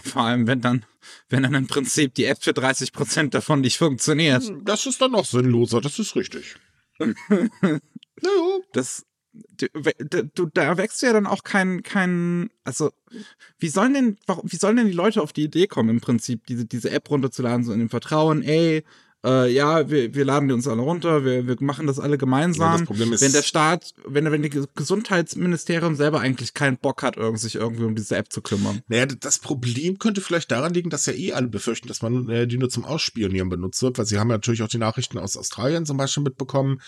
Vor allem, wenn dann, wenn dann im Prinzip die App für 30 Prozent davon nicht funktioniert. Das ist dann noch sinnloser, das ist richtig. Das, du, da wächst du ja dann auch kein, kein, also, wie sollen denn, warum, wie sollen denn die Leute auf die Idee kommen, im Prinzip, diese, diese App runterzuladen, so in dem Vertrauen, ey, äh, ja, wir, wir laden die uns alle runter, wir, wir machen das alle Ja, gemeinsam. das Problem ist, wenn der Staat, wenn, wenn die Gesundheitsministerium selber eigentlich keinen Bock hat, irgend- sich irgendwie um diese App zu kümmern. naja, das Problem könnte vielleicht daran liegen, dass ja eh alle befürchten, dass man äh, die nur zum Ausspionieren benutzt wird, weil sie haben ja natürlich auch die Nachrichten aus Australien zum Beispiel mitbekommen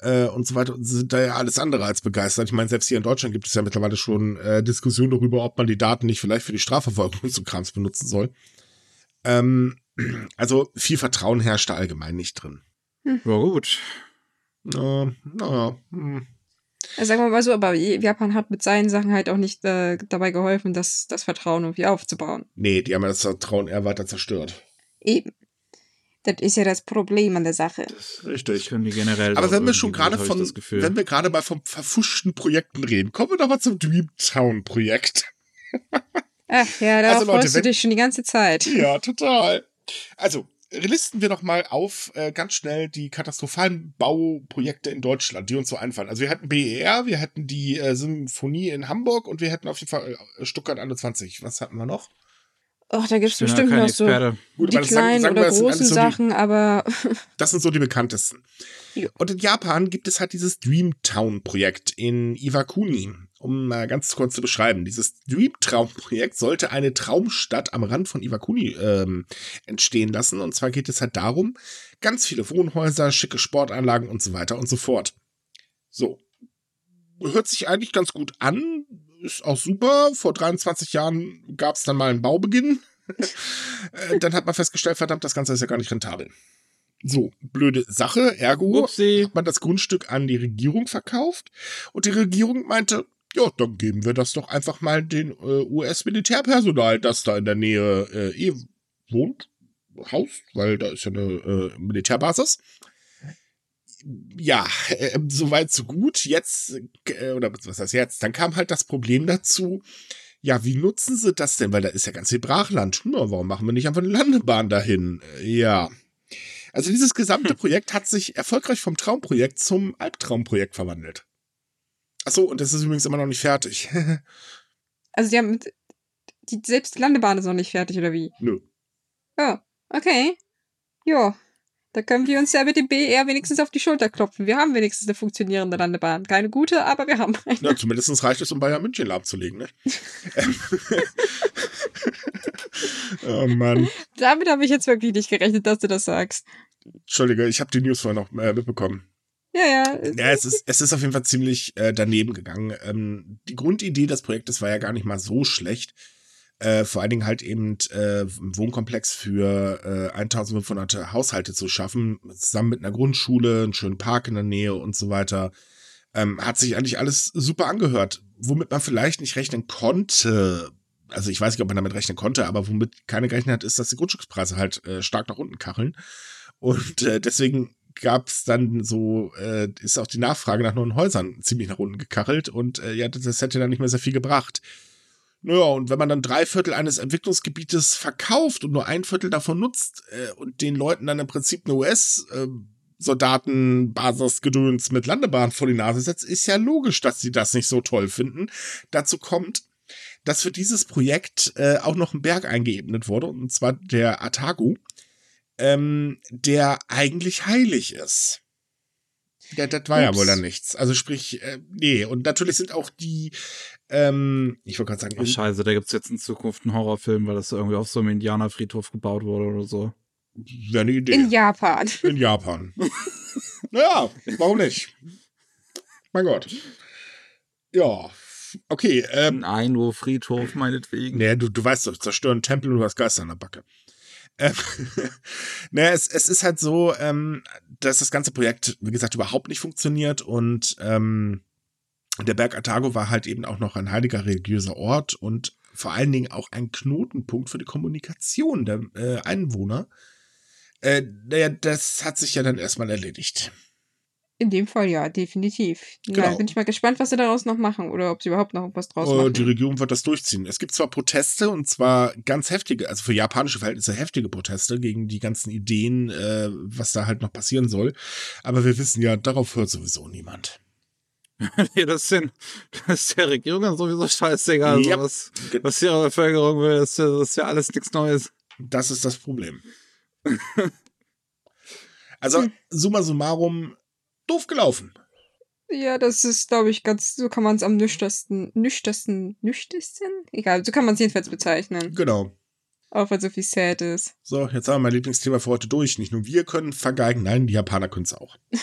äh, und so weiter und sind da ja alles andere als begeistert. Ich meine, selbst hier in Deutschland gibt es ja mittlerweile schon äh, Diskussionen darüber, ob man die Daten nicht vielleicht für die Strafverfolgung und so Krams benutzen soll. Ähm, also viel Vertrauen herrscht da allgemein nicht drin. Ja, gut. Naja, hm. Ja, sagen wir mal so, aber Japan hat mit seinen Sachen halt auch nicht äh, dabei geholfen, das, das Vertrauen irgendwie aufzubauen. nee, die haben ja das Vertrauen eher weiter zerstört. Eben. Das ist ja das Problem an der Sache. Das Richtig. können die generell. Aber wenn wir schon gerade von, wenn wir gerade mal von verfuschten Projekten reden, kommen wir doch mal zum Dreamtown-Projekt. Ach ja, da Also, Leute, freust wenn- du dich schon die ganze Zeit. Ja, total. Also, listen wir doch mal auf äh, ganz schnell die katastrophalen Bauprojekte in Deutschland, die uns so einfallen. Also wir hätten BER, wir hätten die äh, Symphonie in Hamburg und wir hätten auf jeden Fall äh, Stuttgart 21. Was hatten wir noch? Och, da bin ja bestimmt noch so Experte. Gut, die kleinen sagen oder großen so die- Sachen, aber Das sind so die bekanntesten. Und in Japan gibt es halt dieses Dreamtown-Projekt in Iwakuni. Um mal ganz kurz zu beschreiben. Dieses Dreamtown-Projekt sollte eine Traumstadt am Rand von Iwakuni ähm, entstehen lassen. Und zwar geht es halt darum, ganz viele Wohnhäuser, schicke Sportanlagen und so weiter und so fort. So. Hört sich eigentlich ganz gut an. Ist auch super. Vor 23 Jahren gab es dann mal einen Baubeginn. Äh, dann hat man festgestellt, verdammt, das Ganze ist ja gar nicht rentabel. So, blöde Sache. Ergo Upsi. hat man das Grundstück an die Regierung verkauft und die Regierung meinte, ja, dann geben wir das doch einfach mal den äh, US-Militärpersonal, das da in der Nähe äh, eh wohnt, Haus, weil da ist ja eine äh, Militärbasis. Ja, äh, soweit so gut. Jetzt, äh, oder was heißt jetzt? Dann kam halt das Problem dazu, ja, wie nutzen sie das denn? Weil da ist ja ganz viel Brachland. Na, warum machen wir nicht einfach eine Landebahn dahin? Äh, Ja. Also dieses gesamte Projekt hat sich erfolgreich vom Traumprojekt zum Albtraumprojekt verwandelt. Achso, und das ist übrigens immer noch nicht fertig. also die haben mit, die, selbst die Landebahn ist noch nicht fertig, oder wie? Nö. Ja, okay. Ja, da können wir uns ja mit dem BR wenigstens auf die Schulter klopfen. Wir haben wenigstens eine funktionierende Landebahn. Keine gute, aber wir haben eine. Ja, zumindest reicht es, um Bayern München lahmzulegen, ne? oh Mann. Damit habe ich jetzt wirklich nicht gerechnet, dass du das sagst. Entschuldige, ich habe die News vorher noch äh, mitbekommen. Ja, ja. Ja, es ist, es ist auf jeden Fall ziemlich äh, daneben gegangen. Ähm, die Grundidee des Projektes war ja gar nicht mal so schlecht. Äh, vor allen Dingen halt eben äh, einen Wohnkomplex für äh, 1500 Haushalte zu schaffen, zusammen mit einer Grundschule, einen schönen Park in der Nähe und so weiter. Ähm, hat sich eigentlich alles super angehört, womit man vielleicht nicht rechnen konnte. Also ich weiß nicht, ob man damit rechnen konnte, aber womit keiner gerechnet hat, ist, dass die Grundstückspreise halt äh, stark nach unten kacheln. Und äh, deswegen gab es dann so, äh, ist auch die Nachfrage nach neuen Häusern ziemlich nach unten gekachelt und äh, ja, das hätte dann nicht mehr sehr viel gebracht. Naja, und wenn man dann drei Viertel eines Entwicklungsgebietes verkauft und nur ein Viertel davon nutzt äh, und den Leuten dann im Prinzip eine US- äh, mit Landebahn vor die Nase setzt, ist ja logisch, dass sie das nicht so toll finden. Dazu kommt, dass für dieses Projekt äh, auch noch ein Berg eingeebnet wurde, und zwar der Atagu, ähm, der eigentlich heilig ist. Ja, das war Ups. ja wohl dann nichts. Also sprich, äh, nee, und natürlich sind auch die, ähm, ich wollte gerade sagen. Oh, scheiße, da gibt's jetzt in Zukunft einen Horrorfilm, weil das irgendwie auf so einem Indianerfriedhof gebaut wurde oder so. Wäre eine Idee. In Japan. In Japan. naja, warum nicht? Mein Gott. Ja, okay. Ähm, Ein nur Friedhof, meinetwegen. Nee, du, du weißt doch, zerstören Tempel und du hast Geister an der Backe. Ähm, naja, es, es ist halt so, ähm, dass das ganze Projekt, wie gesagt, überhaupt nicht funktioniert und ähm, der Berg Atago war halt eben auch noch ein heiliger religiöser Ort und vor allen Dingen auch ein Knotenpunkt für die Kommunikation der äh, Einwohner. Äh, naja, das hat sich ja dann erstmal erledigt. In dem Fall ja, definitiv. Genau. Ja, bin ich mal gespannt, was sie daraus noch machen oder ob sie überhaupt noch was draus machen. Die Regierung wird das durchziehen. Es gibt zwar Proteste und zwar ganz heftige, also für japanische Verhältnisse heftige Proteste gegen die ganzen Ideen, äh, was da halt noch passieren soll. Aber wir wissen ja, darauf hört sowieso niemand. nee, das, sind, das ist der Regierung sowieso scheißegal. Yep. Also was, was ihre Bevölkerung will, das ist, ja, das ist ja alles nichts Neues. Das ist das Problem. also, hm. summa summarum, doof gelaufen. Ja, das ist, glaube ich, ganz, so kann man es am nüchtersten, nüchtersten, nüchtersten? Egal, so kann man es jedenfalls bezeichnen. Genau. Auch weil so viel sad ist. So, jetzt haben wir mein Lieblingsthema für heute durch. Nicht nur wir können vergeigen, nein, die Japaner können es auch.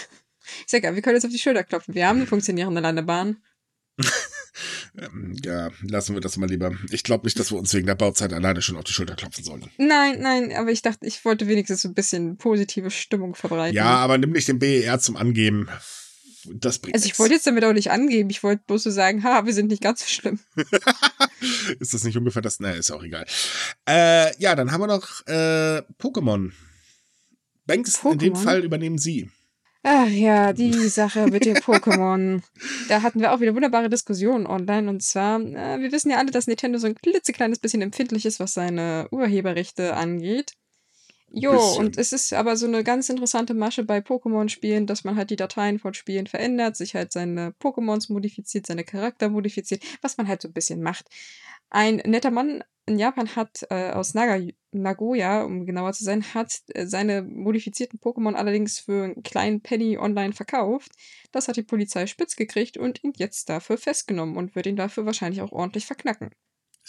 Sehr geil, wir können jetzt auf die Schulter klopfen. Wir haben eine funktionierende Landebahn. Ähm, ja, lassen wir das mal lieber. Ich glaube nicht, dass wir uns wegen der Bauzeit alleine schon auf die Schulter klopfen sollen. Nein, nein, aber ich dachte, ich wollte wenigstens so ein bisschen positive Stimmung verbreiten. Ja, aber nimm nicht den BER zum Angeben. Das bringt Also ich wollte jetzt damit auch nicht angeben. Ich wollte bloß so sagen, ha, wir sind nicht ganz so schlimm. ist das nicht ungefähr das? Naja, ist auch egal. Äh, ja, dann haben wir noch äh, Pokémon. Banks, Pokémon? in dem Fall übernehmen Sie. Ach ja, die Sache mit den Pokémon. da hatten wir auch wieder wunderbare Diskussionen online. Und zwar, äh, wir wissen ja alle, dass Nintendo so ein klitzekleines bisschen empfindlich ist, was seine Urheberrechte angeht. Jo, und es ist aber so eine ganz interessante Masche bei Pokémon-Spielen, dass man halt die Dateien von Spielen verändert, sich halt seine Pokémons modifiziert, seine Charakter modifiziert, was man halt so ein bisschen macht. Ein netter Mann in Japan hat äh, aus Naga Nagoya, um genauer zu sein, hat äh, seine modifizierten Pokémon allerdings für einen kleinen Penny online verkauft. Das hat die Polizei spitz gekriegt und ihn jetzt dafür festgenommen und wird ihn dafür wahrscheinlich auch ordentlich verknacken.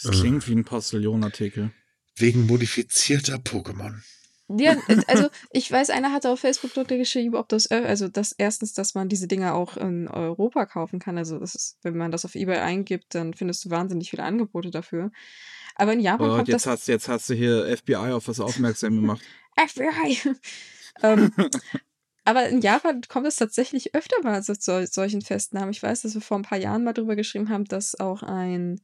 Das klingt wie ein Postillon-Artikel. Wegen modifizierter Pokémon. Ja, also ich weiß, einer hatte auf Facebook dort geschrieben, ob das, äh, also das erstens, dass man diese Dinger auch in Europa kaufen kann. Also das ist, wenn man das auf Ebay eingibt, dann findest du wahnsinnig viele Angebote dafür. Aber in Japan oh, kommt jetzt das. Hast, jetzt hast du hier FBI auf was aufmerksam gemacht. FBI! ähm, aber in Japan kommt es tatsächlich öfter mal zu solchen Festnahmen. Ich weiß, dass wir vor ein paar Jahren mal drüber geschrieben haben, dass auch ein,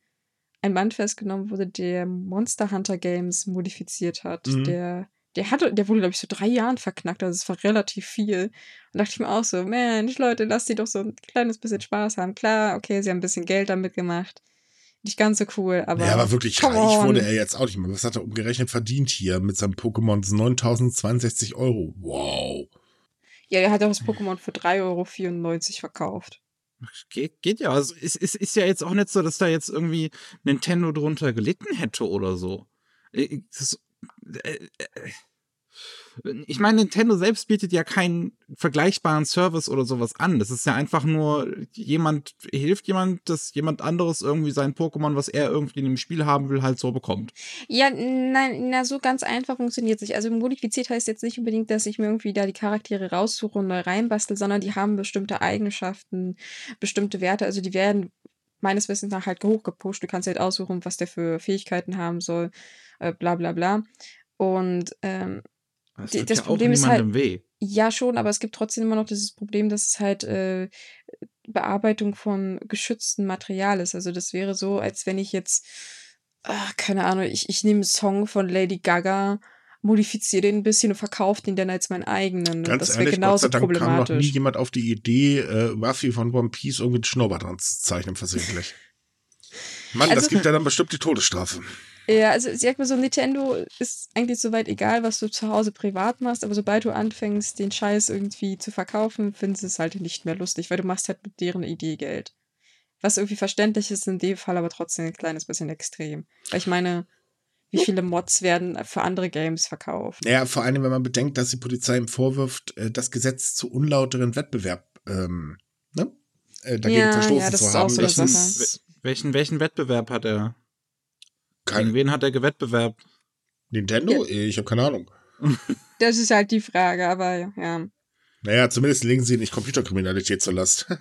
ein Mann festgenommen wurde, der Monster Hunter Games modifiziert hat. Mhm. Der der hatte, der wurde, glaube ich, so drei Jahren verknackt, also es war relativ viel. Und dachte ich mir auch so, Mensch, Leute, lasst die doch so ein kleines bisschen Spaß haben. Klar, okay, sie haben ein bisschen Geld damit gemacht. Nicht ganz so cool, aber. Ja, aber wirklich reich on. wurde er jetzt auch nicht mehr. Was hat er umgerechnet verdient hier mit seinem Pokémon? 9062 Euro. Wow. Ja, er hat auch das Pokémon für 3,94 Euro verkauft. Geht, geht ja. Also es, es ist ja jetzt auch nicht so, dass da jetzt irgendwie Nintendo drunter gelitten hätte oder so. Äh, das, äh, äh, ich meine, Nintendo selbst bietet ja keinen vergleichbaren Service oder sowas an. Das ist ja einfach nur, jemand hilft jemand, dass jemand anderes irgendwie sein Pokémon, was er irgendwie in dem Spiel haben will, halt so bekommt. Ja, nein, na, so ganz einfach funktioniert es nicht. Also modifiziert heißt jetzt nicht unbedingt, dass ich mir irgendwie da die Charaktere raussuche und neu reinbastel, sondern die haben bestimmte Eigenschaften, bestimmte Werte. Also die werden meines Wissens nach halt hochgepusht. Du kannst halt aussuchen, was der für Fähigkeiten haben soll, äh, bla bla bla. Und ähm, das, das ja Problem ist halt. Weh. Ja, schon, aber es gibt trotzdem immer noch dieses Problem, dass es halt äh, Bearbeitung von geschütztem Material ist. Also das wäre so, als wenn ich jetzt, ach, keine Ahnung, ich, ich nehme einen Song von Lady Gaga, modifiziere den ein bisschen und verkaufe den dann als meinen eigenen. Ganz das wäre genauso Gott sei Dank problematisch. kam noch nie jemand auf die Idee, äh, Ruffy von One Piece irgendwie einen Schnurrbart dran zu zeichnen, versehentlich. Mann, also, das gibt ja dann bestimmt die Todesstrafe. Ja, also ich sag mal so, Nintendo ist eigentlich soweit egal, was du zu Hause privat machst, aber sobald du anfängst, den Scheiß irgendwie zu verkaufen, finden sie es halt nicht mehr lustig, weil du machst halt mit deren Idee Geld. Was irgendwie verständlich ist in dem Fall, aber trotzdem ein kleines bisschen extrem. Weil ich meine, wie viele Mods werden für andere Games verkauft? Naja, vor allem, wenn man bedenkt, dass die Polizei ihm vorwirft, äh, das Gesetz zu unlauteren Wettbewerb ähm, ne? äh, dagegen Ja, verstoßen ja, das zu ist auch haben. so Welchen, welchen Wettbewerb hat er? Gegen kein wen hat er gewettbewerbt? Nintendo? Ich habe keine Ahnung. Das ist halt die Frage, aber ja. Naja, zumindest legen sie nicht Computerkriminalität zur Last.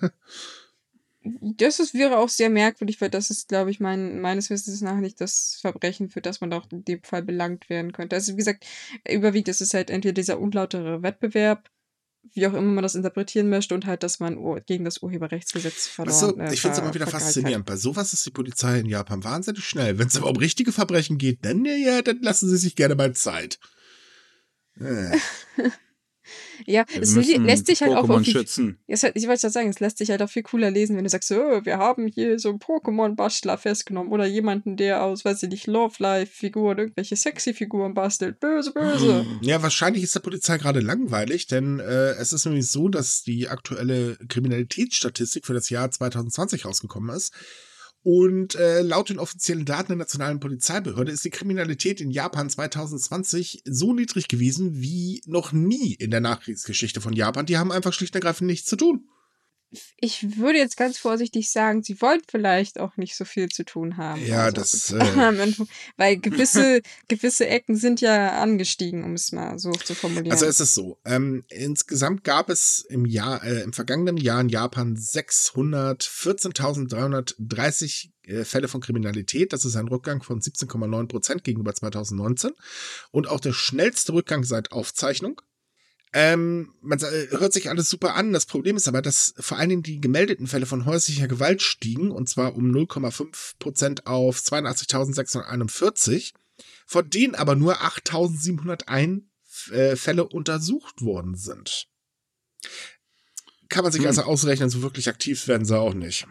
Das ist, wäre auch sehr merkwürdig, weil das ist, glaube ich, mein, meines Wissens nach nicht das Verbrechen, für das man auch in dem Fall belangt werden könnte. Also, wie gesagt, überwiegend ist es halt entweder dieser unlautere Wettbewerb, wie auch immer man das interpretieren möchte, und halt, dass man gegen das Urheberrechtsgesetz verloren du, äh, ich finde es immer wieder faszinierend. Bei sowas ist die Polizei in Japan wahnsinnig schnell. Wenn es aber um richtige Verbrechen geht, dann, ja, ja, dann lassen sie sich gerne mal Zeit. Äh. Ja, Wir es lässt sich halt auch Pokémon irgendwie schützen. Hat- ich wollte sagen, es lässt sich halt auch viel cooler lesen, wenn du sagst, oh, wir haben hier so einen Pokémon-Bastler festgenommen oder jemanden, der aus, weiß ich nicht, Love-Life-Figuren irgendwelche sexy Figuren bastelt. Böse, böse. Ja, wahrscheinlich ist der Polizei gerade langweilig, denn äh, es ist nämlich so, dass die aktuelle Kriminalitätsstatistik für das Jahr 2020 rausgekommen ist. Und äh, laut den offiziellen Daten der nationalen Polizeibehörde ist die Kriminalität in Japan 2020 so niedrig gewesen wie noch nie in der Nachkriegsgeschichte von Japan. Die haben einfach schlicht und ergreifend nichts zu tun. Ich würde jetzt ganz vorsichtig sagen, sie wollen vielleicht auch nicht so viel zu tun haben. Ja, das, äh, Weil gewisse, gewisse Ecken sind ja angestiegen, um es mal so zu formulieren. Also es ist so, ähm, insgesamt gab es im Jahr, äh, im vergangenen Jahr in Japan 614.330 äh, Fälle von Kriminalität. Das ist ein Rückgang von 17,9 Prozent gegenüber 2019 und auch der schnellste Rückgang seit Aufzeichnung. Ähm, man äh, hört sich alles super an. Das Problem ist aber, dass vor allen Dingen die gemeldeten Fälle von häuslicher Gewalt stiegen und zwar um 0,5 Prozent auf 82.641, von denen aber nur 8.701 äh, Fälle untersucht worden sind. Kann man sich Hm. also ausrechnen, so wirklich aktiv werden sie auch nicht.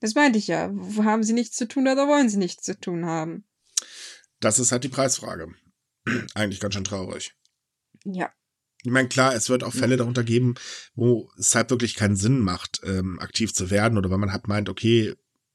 das meinte ich ja. Haben sie nichts zu tun oder wollen sie nichts zu tun haben? Das ist halt die Preisfrage. Eigentlich ganz schön traurig. Ja. Ich meine, klar, es wird auch Fälle darunter geben, wo es halt wirklich keinen Sinn macht, ähm, aktiv zu werden oder wenn man halt meint, okay,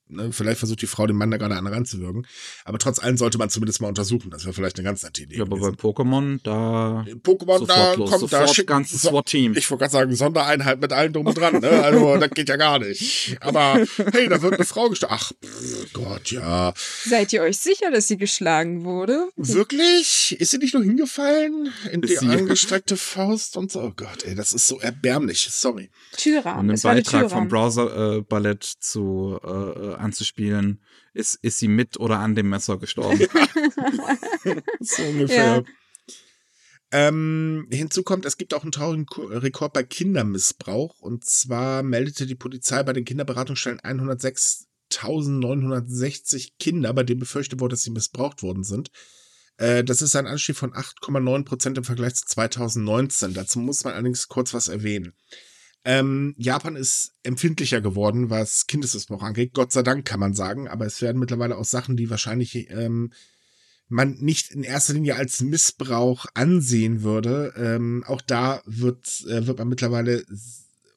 ne, vielleicht versucht die Frau den Mann da gerade an ranzuwirken. Aber trotz allem sollte man zumindest mal untersuchen. Das wäre vielleicht eine ganz nette Idee. Ja, aber bei gewesen. Pokémon, da Pokémon, da sofort los, kommt da sofort schick, ganzes so, SWAT-Team. Ich wollte gerade sagen, Sondereinheit mit allen drum und dran, ne? Also, das geht ja gar nicht. Aber hey, da wird eine Frau gestochen. Ach, pff, Gott, ja. Seid ihr euch sicher, dass sie geschlagen wurde? Wirklich? Ist sie nicht nur hingefallen? In die Ist sie- angestreckte Faust und so? Oh Gott, ey, das ist so erbärmlich. Sorry. Tyrann. um den es war eine Beitrag vom. Browser äh, Ballett zu äh, anzuspielen, ist, ist sie mit oder an dem Messer gestorben. So ungefähr. Ja. Ähm, hinzu kommt, es gibt auch einen traurigen Rekord bei Kindermissbrauch. Und zwar meldete die Polizei bei den Kinderberatungsstellen 106.960 Kinder, bei denen befürchtet wurde, dass sie missbraucht worden sind. Äh, das ist ein Anstieg von 8,9 Prozent im Vergleich zu 2019. Dazu muss man allerdings kurz was erwähnen. Ähm, Japan ist empfindlicher geworden, was Kindesmissbrauch angeht. Gott sei Dank kann man sagen, aber es werden mittlerweile auch Sachen, die wahrscheinlich ähm, man nicht in erster Linie als Missbrauch ansehen würde. Ähm, auch da wird, äh, wird man mittlerweile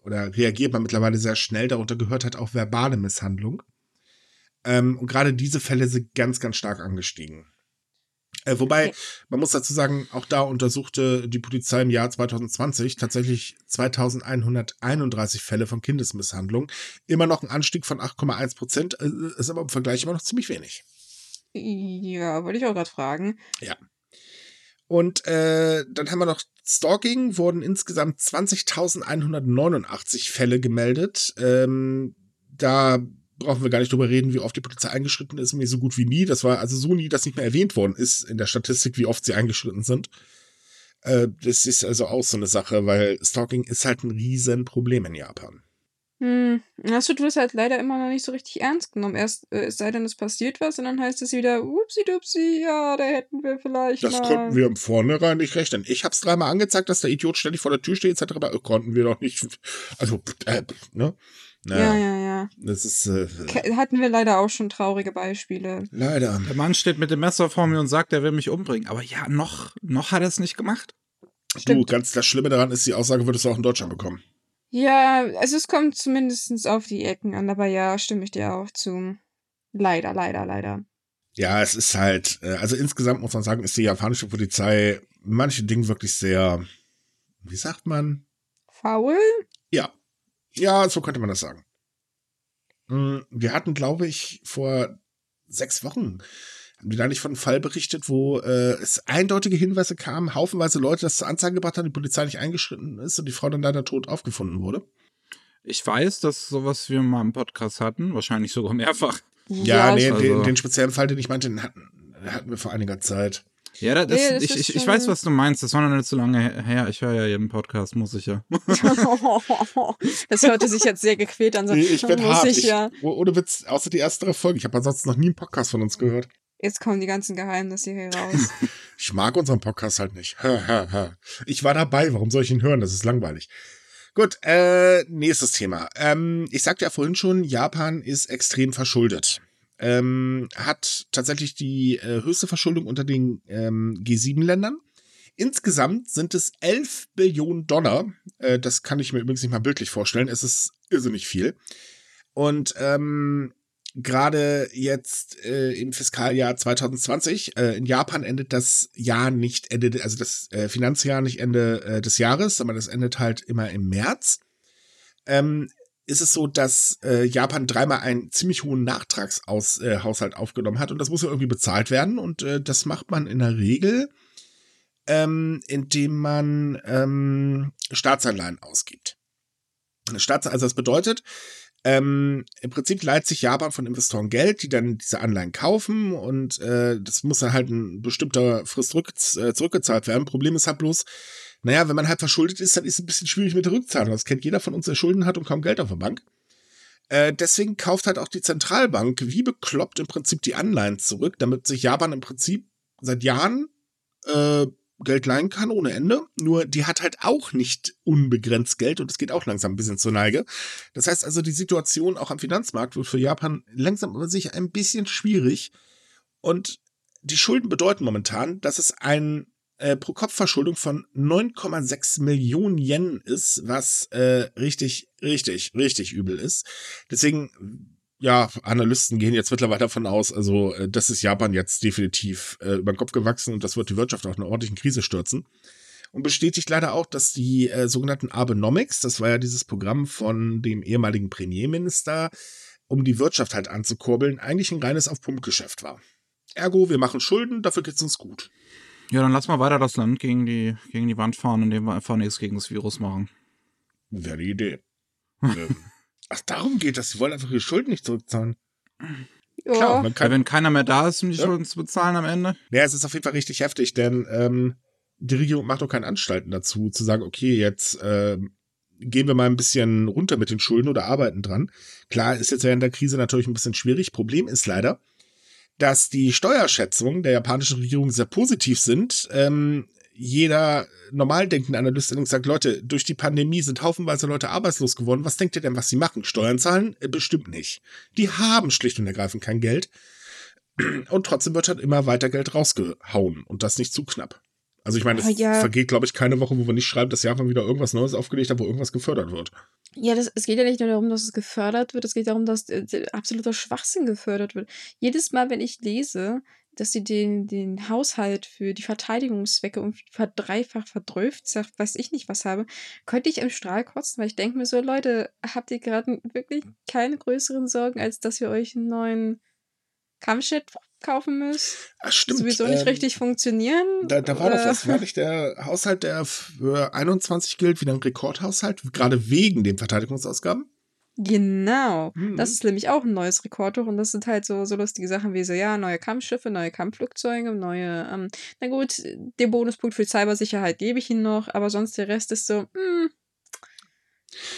oder reagiert man mittlerweile sehr schnell. Darunter gehört halt auch verbale Misshandlung. Ähm, und gerade diese Fälle sind ganz, ganz stark angestiegen. Äh, wobei, Okay. man muss dazu sagen, auch da untersuchte die Polizei im Jahr 2020 tatsächlich 2131 Fälle von Kindesmisshandlung. Immer noch ein Anstieg von 8,1 Prozent, äh, ist aber im Vergleich immer noch ziemlich wenig. Ja, wollte ich auch gerade fragen. Und äh, dann haben wir noch Stalking, wurden insgesamt 20.189 Fälle gemeldet. Ähm, da brauchen wir gar nicht drüber reden, wie oft die Polizei eingeschritten ist, nämlich so gut wie nie. Das war also so nie, dass nicht mehr erwähnt worden ist in der Statistik, wie oft sie eingeschritten sind. Äh, das ist also auch so eine Sache, weil Stalking ist halt ein Riesenproblem in Japan. Hm, das wird bloß halt leider immer noch nicht so richtig ernst genommen. Erst, äh, es sei denn, es passiert was und dann heißt es wieder, upsi-dupsi, ja, da hätten wir vielleicht Das mal. konnten wir im Vornherein nicht rechnen. Ich habe es dreimal angezeigt, dass der Idiot ständig vor der Tür steht, etc. Aber konnten wir doch nicht. Also, äh, ne? Naja, Ja, ja, ja. das ist äh, Hatten wir leider auch schon traurige Beispiele. leider. Der Mann steht mit dem Messer vor mir und sagt, er will mich umbringen. Aber ja, noch, noch hat er es nicht gemacht. Du, Stimmt. ganz das Schlimme daran ist, die Aussage würdest du auch in Deutschland bekommen. Ja, also es kommt zumindest auf die Ecken an, aber ja, stimme ich dir auch zu. Leider, leider, leider. Ja, es ist halt, äh, also insgesamt muss man sagen, ist die japanische Polizei in manchen Dingen wirklich sehr, wie sagt man? Faul? Ja. Ja, so könnte man das sagen. Mm, Wir hatten, glaube ich, vor sechs Wochen, haben die da nicht von einem Fall berichtet, wo äh, es eindeutige Hinweise kamen, haufenweise Leute das zur Anzeige gebracht haben, die Polizei nicht eingeschritten ist und die Frau dann leider tot aufgefunden wurde. Ich weiß, dass sowas wir mal im Podcast hatten, wahrscheinlich sogar mehrfach. Ja, nee, also- den, den speziellen Fall, den ich meinte, den hatten, den hatten wir vor einiger Zeit. Ja, das, Nee, das ich, ich, ich weiß, was du meinst. Das war noch nicht so lange her. Ich höre ja jeden Podcast, muss ich ja. das hörte sich jetzt sehr gequält an. So, Nee, ich bin muss hart. ich Ich, ja. oh- Ohne Witz, außer die erste drei Folgen. Ich habe ansonsten noch nie einen Podcast von uns gehört. Jetzt kommen die ganzen Geheimnisse hier raus. Ich mag unseren Podcast halt nicht. Ich war dabei, warum soll ich ihn hören? Das ist langweilig. Gut, äh, nächstes Thema. Ähm, ich sagte ja vorhin schon, Japan ist extrem verschuldet. Ähm, hat tatsächlich die äh, höchste Verschuldung unter den ähm, G7-Ländern. Insgesamt sind es 11 Billionen Dollar. Äh, das kann ich mir übrigens nicht mal bildlich vorstellen. Es ist irrsinnig viel. Und ähm, gerade jetzt äh, im Fiskaljahr 2020, äh, in Japan endet das Jahr nicht Ende, also das äh, Finanzjahr nicht Ende äh, des Jahres, sondern das endet halt immer im März. Ähm, ist es so, dass äh, Japan dreimal einen ziemlich hohen Nachtragshaushalt äh, aufgenommen hat und das muss ja irgendwie bezahlt werden und äh, das macht man in der Regel, ähm, indem man ähm, Staatsanleihen ausgibt. Staats also das bedeutet, ähm, Im Prinzip leiht sich Japan von Investoren Geld, die dann diese Anleihen kaufen und äh, das muss dann halt ein bestimmter Frist äh, zurückgezahlt werden. Problem ist halt bloß, naja, wenn man halt verschuldet ist, dann ist es ein bisschen schwierig mit der Rückzahlung. Das kennt jeder von uns, der Schulden hat und kaum Geld auf der Bank. Äh, deswegen kauft halt auch die Zentralbank wie bekloppt im Prinzip die Anleihen zurück, damit sich Japan im Prinzip seit Jahren äh, Geld leihen kann ohne Ende. Nur die hat halt auch nicht unbegrenzt Geld und es geht auch langsam ein bisschen zur Neige. Das heißt also, die Situation auch am Finanzmarkt wird für Japan langsam aber sich ein bisschen schwierig. Und die Schulden bedeuten momentan, dass es ein äh, Pro-Kopf-Verschuldung von 9,6 Millionen Yen ist, was äh, richtig, richtig, richtig übel ist. Deswegen, ja, Analysten gehen jetzt mittlerweile davon aus, also äh, das ist Japan jetzt definitiv äh, über den Kopf gewachsen und das wird die Wirtschaft auch in eine ordentliche Krise stürzen. Und bestätigt leider auch, dass die äh, sogenannten Abenomics, das war ja dieses Programm von dem ehemaligen Premierminister, um die Wirtschaft halt anzukurbeln, eigentlich ein reines Auf-Pump-Geschäft war. Ergo, wir machen Schulden, dafür geht's uns gut. Ja, dann lass mal weiter das Land gegen die, gegen die Wand fahren, indem wir einfach nichts gegen das Virus machen. Wäre eine Idee. ähm, ach, darum geht das. Sie wollen einfach ihre Schulden nicht zurückzahlen. Ja. Klar, man kann, wenn keiner mehr da ist, um die Ja. Schulden zu bezahlen am Ende. Ja, es ist auf jeden Fall richtig heftig, denn ähm, die Regierung macht doch keine Anstalten dazu, zu sagen, okay, jetzt ähm, gehen wir mal ein bisschen runter mit den Schulden oder arbeiten dran. Klar, ist jetzt während der Krise natürlich ein bisschen schwierig. Problem ist leider, dass die Steuerschätzungen der japanischen Regierung sehr positiv sind. Ähm, jeder normal denkende Analyst sagt, Leute, durch die Pandemie sind haufenweise Leute arbeitslos geworden. Was denkt ihr denn, was sie machen? Steuern zahlen? Äh, bestimmt nicht. Die haben schlicht und ergreifend kein Geld. Und trotzdem wird halt immer weiter Geld rausgehauen und das nicht zu knapp. Also ich meine, es Aber ja. vergeht, glaube ich, keine Woche, wo wir nicht schreiben, dass Japan wieder irgendwas Neues aufgelegt hat, wo irgendwas gefördert wird. Ja, das, es geht ja nicht nur darum, dass es gefördert wird, es geht darum, dass äh, absoluter Schwachsinn gefördert wird. Jedes Mal, wenn ich lese, dass sie den, den Haushalt für die Verteidigungszwecke verdreifacht, verdröft, sagt, weiß ich nicht was habe, könnte ich im Strahl kotzen, weil ich denke mir so, Leute, habt ihr gerade wirklich keine größeren Sorgen, als dass ihr euch einen neuen Kampfjet kaufen müsst? Ach, stimmt. sowieso nicht ähm, richtig funktionieren? Da, da war doch Oder- was. War nicht der Haushalt, der für 21 gilt, wieder ein Rekordhaushalt, gerade wegen den Verteidigungsausgaben? Genau. Mhm. Das ist nämlich auch ein neues Rekordhoch und das sind halt so, so lustige Sachen wie so, ja, neue Kampfschiffe, neue Kampfflugzeuge, neue, ähm, na gut, den Bonuspunkt für Cybersicherheit gebe ich Ihnen noch, aber sonst der Rest ist so, hm,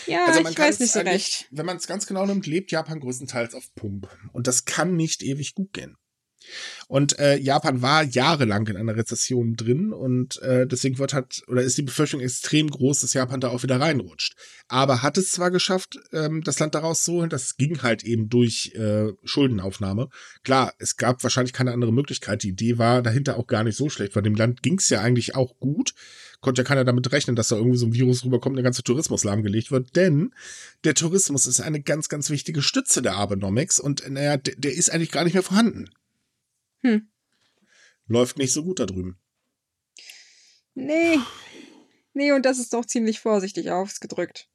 Ja, Also ich weiß nicht so recht. Wenn man es ganz genau nimmt, lebt Japan größtenteils auf Pump. Und das kann nicht ewig gut gehen. Und äh, Japan war jahrelang in einer Rezession drin und äh, deswegen wird halt, oder ist die Befürchtung extrem groß, dass Japan da auch wieder reinrutscht. Aber hat es zwar geschafft, ähm, das Land daraus zu holen, das ging halt eben durch äh, Schuldenaufnahme. Klar, es gab wahrscheinlich keine andere Möglichkeit. Die Idee war dahinter auch gar nicht so schlecht, weil dem Land ging es ja eigentlich auch gut. Konnte ja keiner damit rechnen, dass da irgendwie so ein Virus rüberkommt, der ganze Tourismus lahmgelegt wird. Denn der Tourismus ist eine ganz, ganz wichtige Stütze der Abenomics und naja, der, der ist eigentlich gar nicht mehr vorhanden. Hm. Läuft nicht so gut da drüben. Nee. Nee, und das ist doch ziemlich vorsichtig ausgedrückt.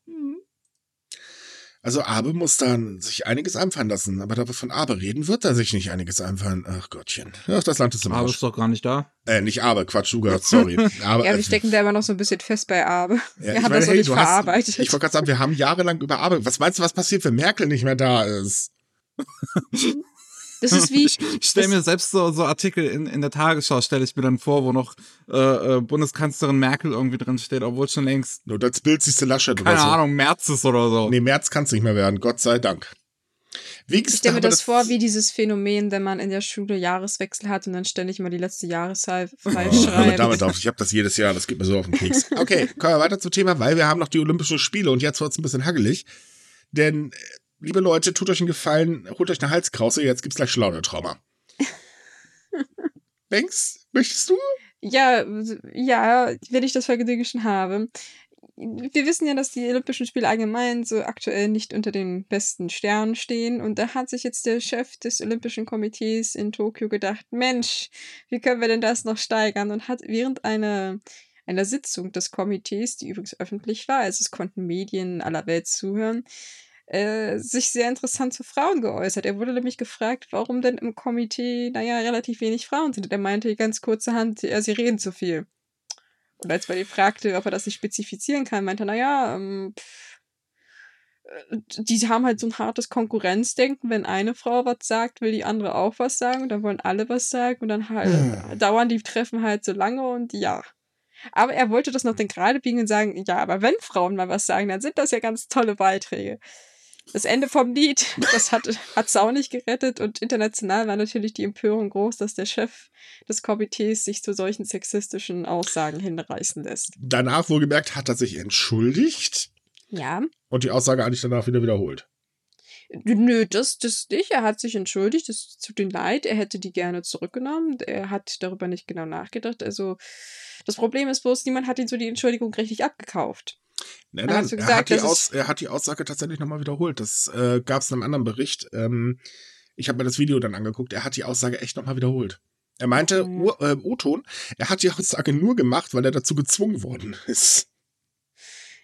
Also Abe muss dann sich einiges einfallen lassen, aber da wir von Abe reden, wird er sich nicht einiges einfallen. Ach Gottchen. Ach, das Land ist im Aber Arsch. ist doch gar nicht da. Äh, nicht Abe, Quatsch, gehört, sorry. Aber, Ja, wir stecken da immer noch so ein bisschen fest bei Abe. Ja, wir ich haben meine, das noch hey, nicht du hast- verarbeitet. Ich wollte gerade sagen, wir haben jahrelang über Abe. Was meinst du, was passiert, wenn Merkel nicht mehr da ist? das ist wie, Ich stelle mir selbst so, so Artikel in, in der Tagesschau, stelle ich mir dann vor, wo noch äh, äh, Bundeskanzlerin Merkel irgendwie drin steht, obwohl schon längst, Nur das Bild siehst du Laschet keine oder so. Ahnung, März ist oder so. Nee, März kann es nicht mehr werden, Gott sei Dank. Wie ich stelle mir das vor wie dieses Phänomen, wenn man in der Schule Jahreswechsel hat und dann ständig mal die letzte Jahreszeit falsch Oh, mit schreibt. damit auf. Ich habe das jedes Jahr, das geht mir so auf den Keks. Okay, kommen wir weiter zum Thema, weil wir haben noch die Olympischen Spiele und jetzt wird's ein bisschen haggelig. Denn, äh, liebe Leute, tut euch einen Gefallen, holt euch eine Halskrause, jetzt gibt's gleich Schleudertrauma. Banks, möchtest du? Ja, ja, wenn ich das Vergnügen schon habe. Wir wissen ja, dass die Olympischen Spiele allgemein so aktuell nicht unter den besten Sternen stehen. Und da hat sich jetzt der Chef des Olympischen Komitees in Tokio gedacht, Mensch, wie können wir denn das noch steigern? Und hat während einer, einer Sitzung des Komitees, die übrigens öffentlich war, also es konnten Medien aller Welt zuhören, äh, sich sehr interessant zu Frauen geäußert. Er wurde nämlich gefragt, warum denn im Komitee, naja, relativ wenig Frauen sind. Und er meinte ganz kurzerhand, ja, sie reden zu viel. Und als man ihn fragte, ob er das nicht spezifizieren kann, meinte er, naja, ähm, pff, äh, die haben halt so ein hartes Konkurrenzdenken. Wenn eine Frau was sagt, will die andere auch was sagen. Und dann wollen alle was sagen. Und dann halt Hm. dauern die Treffen halt so lange und ja. Aber er wollte das noch dann gerade biegen und sagen, ja, aber wenn Frauen mal was sagen, dann sind das ja ganz tolle Beiträge. Das Ende vom Lied, das hat es auch nicht gerettet und international war natürlich die Empörung groß, dass der Chef des Komitees sich zu solchen sexistischen Aussagen hinreißen lässt. Danach wohlgemerkt hat er sich entschuldigt Ja, und die Aussage eigentlich danach wieder wiederholt. nö, das, das nicht. Er hat sich entschuldigt, es tut ihm leid, er hätte die gerne zurückgenommen. Er hat darüber nicht genau nachgedacht. Also, das Problem ist bloß, niemand hat ihn so die Entschuldigung richtig abgekauft. Nein, Er hat nein, so er, gesagt, hat die Aus, er hat die Aussage tatsächlich nochmal wiederholt. Das äh, gab es in einem anderen Bericht. Ähm, ich habe mir das Video dann angeguckt. Er hat die Aussage echt nochmal wiederholt. Er meinte, Mhm. Äh, O-Ton, er hat die Aussage nur gemacht, weil er dazu gezwungen worden ist.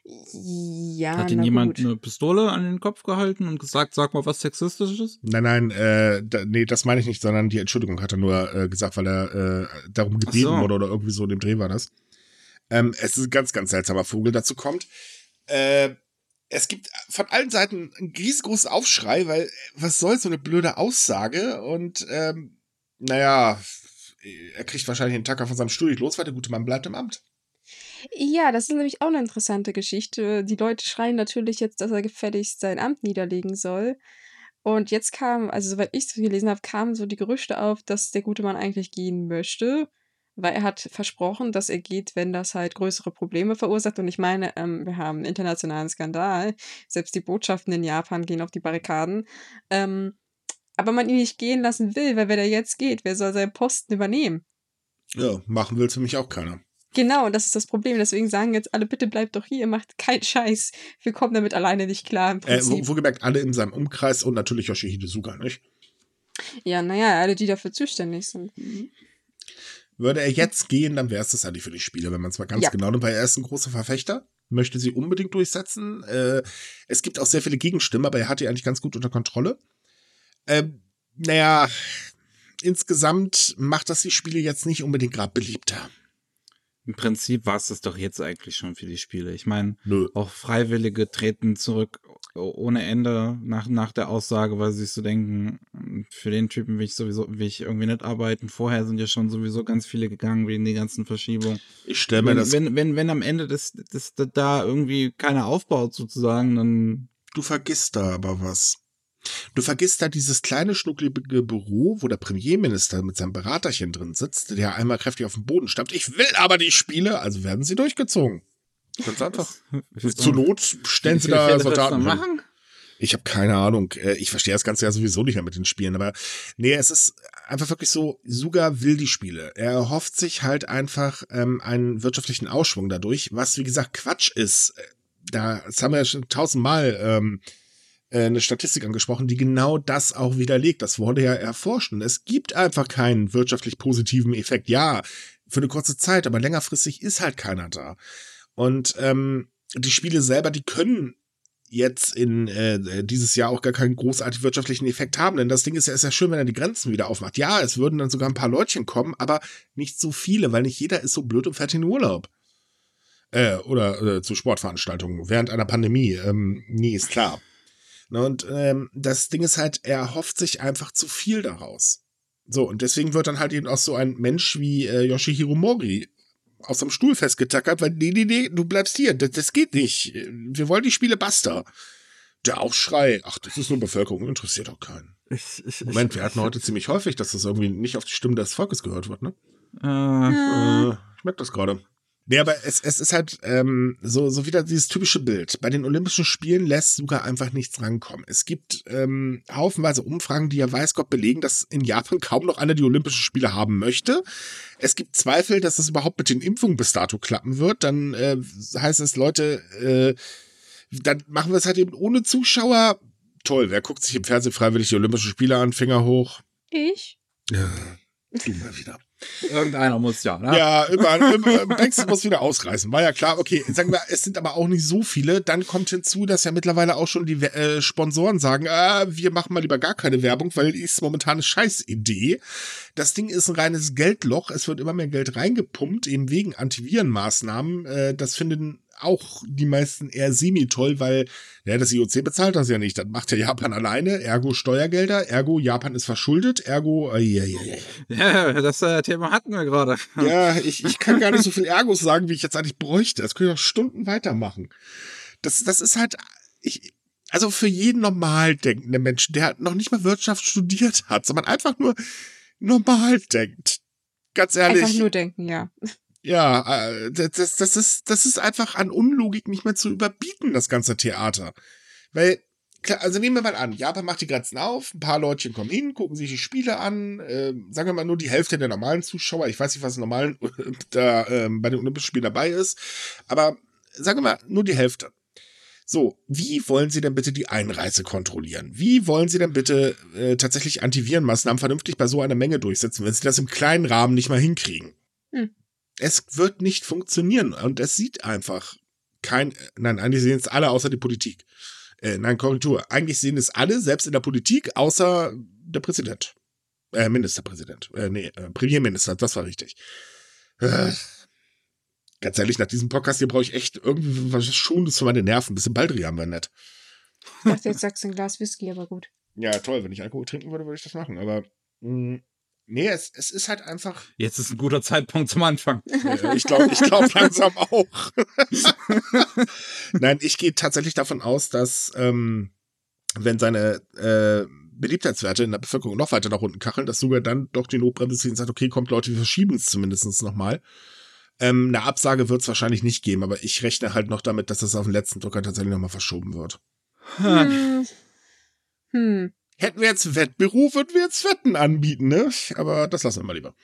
Ja, Hat ihn jemand gut. eine Pistole an den Kopf gehalten und gesagt, sag mal was Sexistisches? Nein, nein, äh, da, nee, das meine ich nicht, sondern die Entschuldigung hat er nur äh, gesagt, weil er äh, darum gebeten so. wurde oder irgendwie so in dem Dreh war das. Ähm, es ist ein ganz, ganz seltsamer Vogel, dazu kommt. Äh, es gibt von allen Seiten einen riesengroßen Aufschrei, weil was soll so eine blöde Aussage? Und ähm, naja, er kriegt wahrscheinlich den Tacker von seinem nicht los, weil der gute Mann bleibt im Amt. Ja, das ist nämlich auch eine interessante Geschichte. Die Leute schreien natürlich jetzt, dass er gefälligst sein Amt niederlegen soll. Und jetzt kam, also soweit ich es gelesen habe, kamen so die Gerüchte auf, dass der gute Mann eigentlich gehen möchte, weil er hat versprochen, dass er geht, wenn das halt größere Probleme verursacht. Und ich meine, ähm, wir haben einen internationalen Skandal. Selbst die Botschaften in Japan gehen auf die Barrikaden. Ähm, aber man ihn nicht gehen lassen will, weil wenn er jetzt geht, wer soll seinen Posten übernehmen? Ja, machen will für mich auch keiner. Genau, und das ist das Problem. Deswegen sagen jetzt alle, bitte bleibt doch hier, macht keinen Scheiß. Wir kommen damit alleine nicht klar im Äh, wo, wo gemerkt, alle in seinem Umkreis und natürlich Yoshihide Suga, nicht? ja, naja, alle, die dafür zuständig sind. Würde er jetzt gehen, dann wäre es das eigentlich für die Spieler, wenn man es mal ganz Ja. genau nimmt, weil er ist ein großer Verfechter, möchte sie unbedingt durchsetzen. Äh, es gibt auch sehr viele Gegenstimmen, aber er hat die eigentlich ganz gut unter Kontrolle. Ähm, naja, insgesamt macht das die Spiele jetzt nicht unbedingt gerade beliebter. Im Prinzip war es das doch jetzt eigentlich schon für die Spiele. Ich meine, Nö. auch Freiwillige treten zurück ohne Ende nach, nach der Aussage, weil sie sich so denken, für den Typen will ich sowieso, will ich irgendwie nicht arbeiten. Vorher sind ja schon sowieso ganz viele gegangen wegen den ganzen Verschiebungen. Ich stelle mir Wenn, das. wenn, wenn, wenn am Ende das, das, das da irgendwie keiner aufbaut sozusagen, dann Du vergisst da aber was. Du vergisst da dieses kleine, schnucklige Büro, wo der Premierminister mit seinem Beraterchen drin sitzt, der einmal kräftig auf den Boden stammt. Ich will aber die Spiele, also werden sie durchgezogen. Ganz einfach. Zur Not stellen sie da Soldaten machen. Ich habe keine Ahnung. Äh, Ich verstehe das Ganze ja sowieso nicht mehr mit den Spielen, aber nee, es ist einfach wirklich so, Suga will die Spiele. Er erhofft sich halt einfach ähm, einen wirtschaftlichen Ausschwung dadurch, was wie gesagt Quatsch ist. Da, das haben wir ja schon tausendmal ähm, äh, eine Statistik angesprochen, die genau das auch widerlegt. Das wurde ja erforscht und es gibt einfach keinen wirtschaftlich positiven Effekt. Ja, für eine kurze Zeit, aber längerfristig ist halt keiner da. Und ähm, die Spiele selber, die können jetzt in äh, dieses Jahr auch gar keinen großartig wirtschaftlichen Effekt haben. Denn das Ding ist ja, ist ja schön, wenn er die Grenzen wieder aufmacht. Ja, es würden dann sogar ein paar Leutchen kommen, aber nicht so viele, weil nicht jeder ist so blöd und fährt in den Urlaub. Äh, oder äh, zu Sportveranstaltungen während einer Pandemie. Ähm, nee, ist klar. Und ähm, das Ding ist halt, er hofft sich einfach zu viel daraus. So, und deswegen wird dann halt eben auch so ein Mensch wie äh, Yoshihiro Mori aus dem Stuhl festgetackert, weil nee, nee, nee, du bleibst hier, das, das geht nicht. Wir wollen die Spiele basta. Der Aufschrei, ach, das ist nur Bevölkerung, interessiert doch keinen. Ich, ich, Moment, ich, wir hatten heute ziemlich häufig, dass das irgendwie nicht auf die Stimme des Volkes gehört wird, ne? Äh, Äh, ich merke das gerade. Nee, aber es, es ist halt ähm, so, so wieder dieses typische Bild. Bei den Olympischen Spielen lässt sogar einfach nichts rankommen. Es gibt ähm, haufenweise Umfragen, die ja weiß Gott belegen, dass in Japan kaum noch einer die Olympischen Spiele haben möchte. Es gibt Zweifel, dass das überhaupt mit den Impfungen bis dato klappen wird. Dann äh, heißt es, Leute, äh, dann machen wir es halt eben ohne Zuschauer. Toll, wer guckt sich im Fernsehen freiwillig die Olympischen Spiele an? Finger hoch. Ich? Ja, du mal wieder. Irgendeiner muss ja, ne? Ja, immer, immer Brexit muss wieder ausreißen. War ja klar. Okay, sagen wir, es sind aber auch nicht so viele. Dann kommt hinzu, dass ja mittlerweile auch schon die äh, Sponsoren sagen, ah, wir machen mal lieber gar keine Werbung, weil ist momentan eine Scheißidee. Das Ding ist ein reines Geldloch. Es wird immer mehr Geld reingepumpt, eben wegen Antivirenmaßnahmen. Äh, das finden auch die meisten eher semi-toll, weil ja, das IOC bezahlt das ja nicht. Das macht ja Japan alleine, ergo Steuergelder, ergo Japan ist verschuldet, ergo äh, ja, ja, ja. Ja, das äh, Thema hatten wir gerade. Ja, ich, ich kann gar nicht so viel Ergos sagen, wie ich jetzt eigentlich bräuchte. Das könnte ich noch Stunden weitermachen. Das, das ist halt, ich, also für jeden normal denkenden Menschen, der noch nicht mal Wirtschaft studiert hat, sondern einfach nur normal denkt. Ganz ehrlich. Einfach nur denken, ja. Ja, äh, das, das, ist, das ist einfach an Unlogik nicht mehr zu überbieten, das ganze Theater. Weil, also nehmen wir mal an, Japan macht die Grenzen auf, ein paar Leutchen kommen hin, gucken sich die Spiele an, äh, sagen wir mal nur die Hälfte der normalen Zuschauer, ich weiß nicht, was normalen da ähm, bei den Olympischen Spielen dabei ist, aber sagen wir mal nur die Hälfte. So, wie wollen Sie denn bitte die Einreise kontrollieren? Wie wollen Sie denn bitte äh, tatsächlich Antivirenmaßnahmen vernünftig bei so einer Menge durchsetzen, wenn Sie das im kleinen Rahmen nicht mal hinkriegen? Hm. Es wird nicht funktionieren und es sieht einfach kein, nein, eigentlich sehen es alle außer die Politik. Äh, nein, Korrektur. Eigentlich sehen es alle, selbst in der Politik, außer der Präsident. Äh, Ministerpräsident. Äh, nee, äh, Premierminister, das war richtig. Äh, ganz ehrlich, nach diesem Podcast hier brauche ich echt irgendwie was Schonendes für meine Nerven. Ein bisschen Baldrian wäre nett. Ich dachte, jetzt sagst du ein Glas Whisky, aber gut. Ja, toll. Wenn ich Alkohol trinken würde, würde ich das machen. Aber mh, nee, es, es ist halt einfach. Jetzt ist ein guter Zeitpunkt zum Anfang. Ich glaube ich glaub langsam auch. Nein, ich gehe tatsächlich davon aus, dass ähm, wenn seine äh, Beliebtheitswerte in der Bevölkerung noch weiter nach unten kacheln, dass sogar dann doch die Notbremse zieht und sagt, okay, kommt Leute, wir verschieben es zumindest nochmal. Ähm, eine Absage wird es wahrscheinlich nicht geben, aber ich rechne halt noch damit, dass das auf den letzten Drücker tatsächlich nochmal verschoben wird. Hm. Hm. Hätten wir jetzt Wettbüro, würden wir jetzt Wetten anbieten, ne? Aber das lassen wir mal lieber.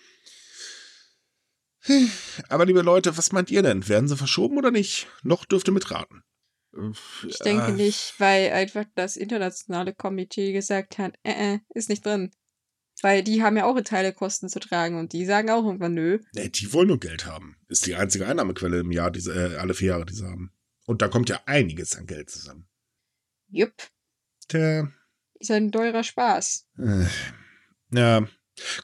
Aber liebe Leute, was meint ihr denn? Werden sie verschoben oder nicht? Noch dürft ihr mitraten. Ich denke Äh, nicht, weil einfach das internationale Komitee gesagt hat, äh, äh, ist nicht drin. Weil die haben ja auch Teile Kosten zu tragen und die sagen auch irgendwann nö. Nee, die wollen nur Geld haben. Ist die einzige Einnahmequelle im Jahr, diese, äh, alle vier Jahre, die sie haben. Und da kommt ja einiges an Geld zusammen. Jupp, Tja, ist ein teurer Spaß. äh, ja.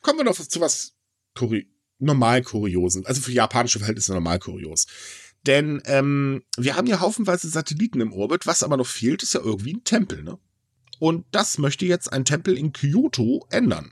Kommen wir doch zu was Kuri normal Kuriosen. Also für japanische Verhältnisse normal kurios. Denn ähm, wir haben ja haufenweise Satelliten im Orbit. Was aber noch fehlt, ist ja irgendwie ein Tempel, ne? Und das möchte jetzt ein Tempel in Kyoto ändern.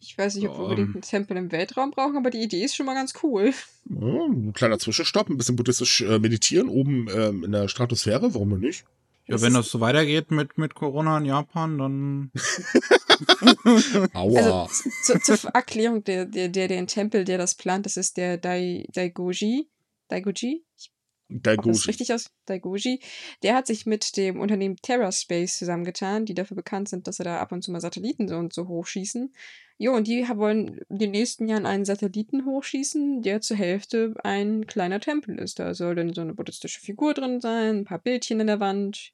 Ich weiß nicht, ob wir unbedingt ähm. einen Tempel im Weltraum brauchen, aber die Idee ist schon mal ganz cool. Ja, ein kleiner Zwischenstopp, ein bisschen buddhistisch äh, meditieren oben ähm, in der Stratosphäre, warum denn nicht? Ja, wenn das so weitergeht mit, mit Corona in Japan, dann. Aua. Also zu, zur Erklärung, der, der, der, der Tempel, der das plant, das ist der Dai, Daigoji. Daigoji? Ich Der hoffe, das ist Goji. richtig aus. Daigoji. Der hat sich mit dem Unternehmen TerraSpace zusammengetan, die dafür bekannt sind, dass sie da ab und zu mal Satelliten so und so hochschießen. Jo, und die wollen in den nächsten Jahren einen Satelliten hochschießen, der zur Hälfte ein kleiner Tempel ist. Da soll dann so eine buddhistische Figur drin sein, ein paar Bildchen in der Wand.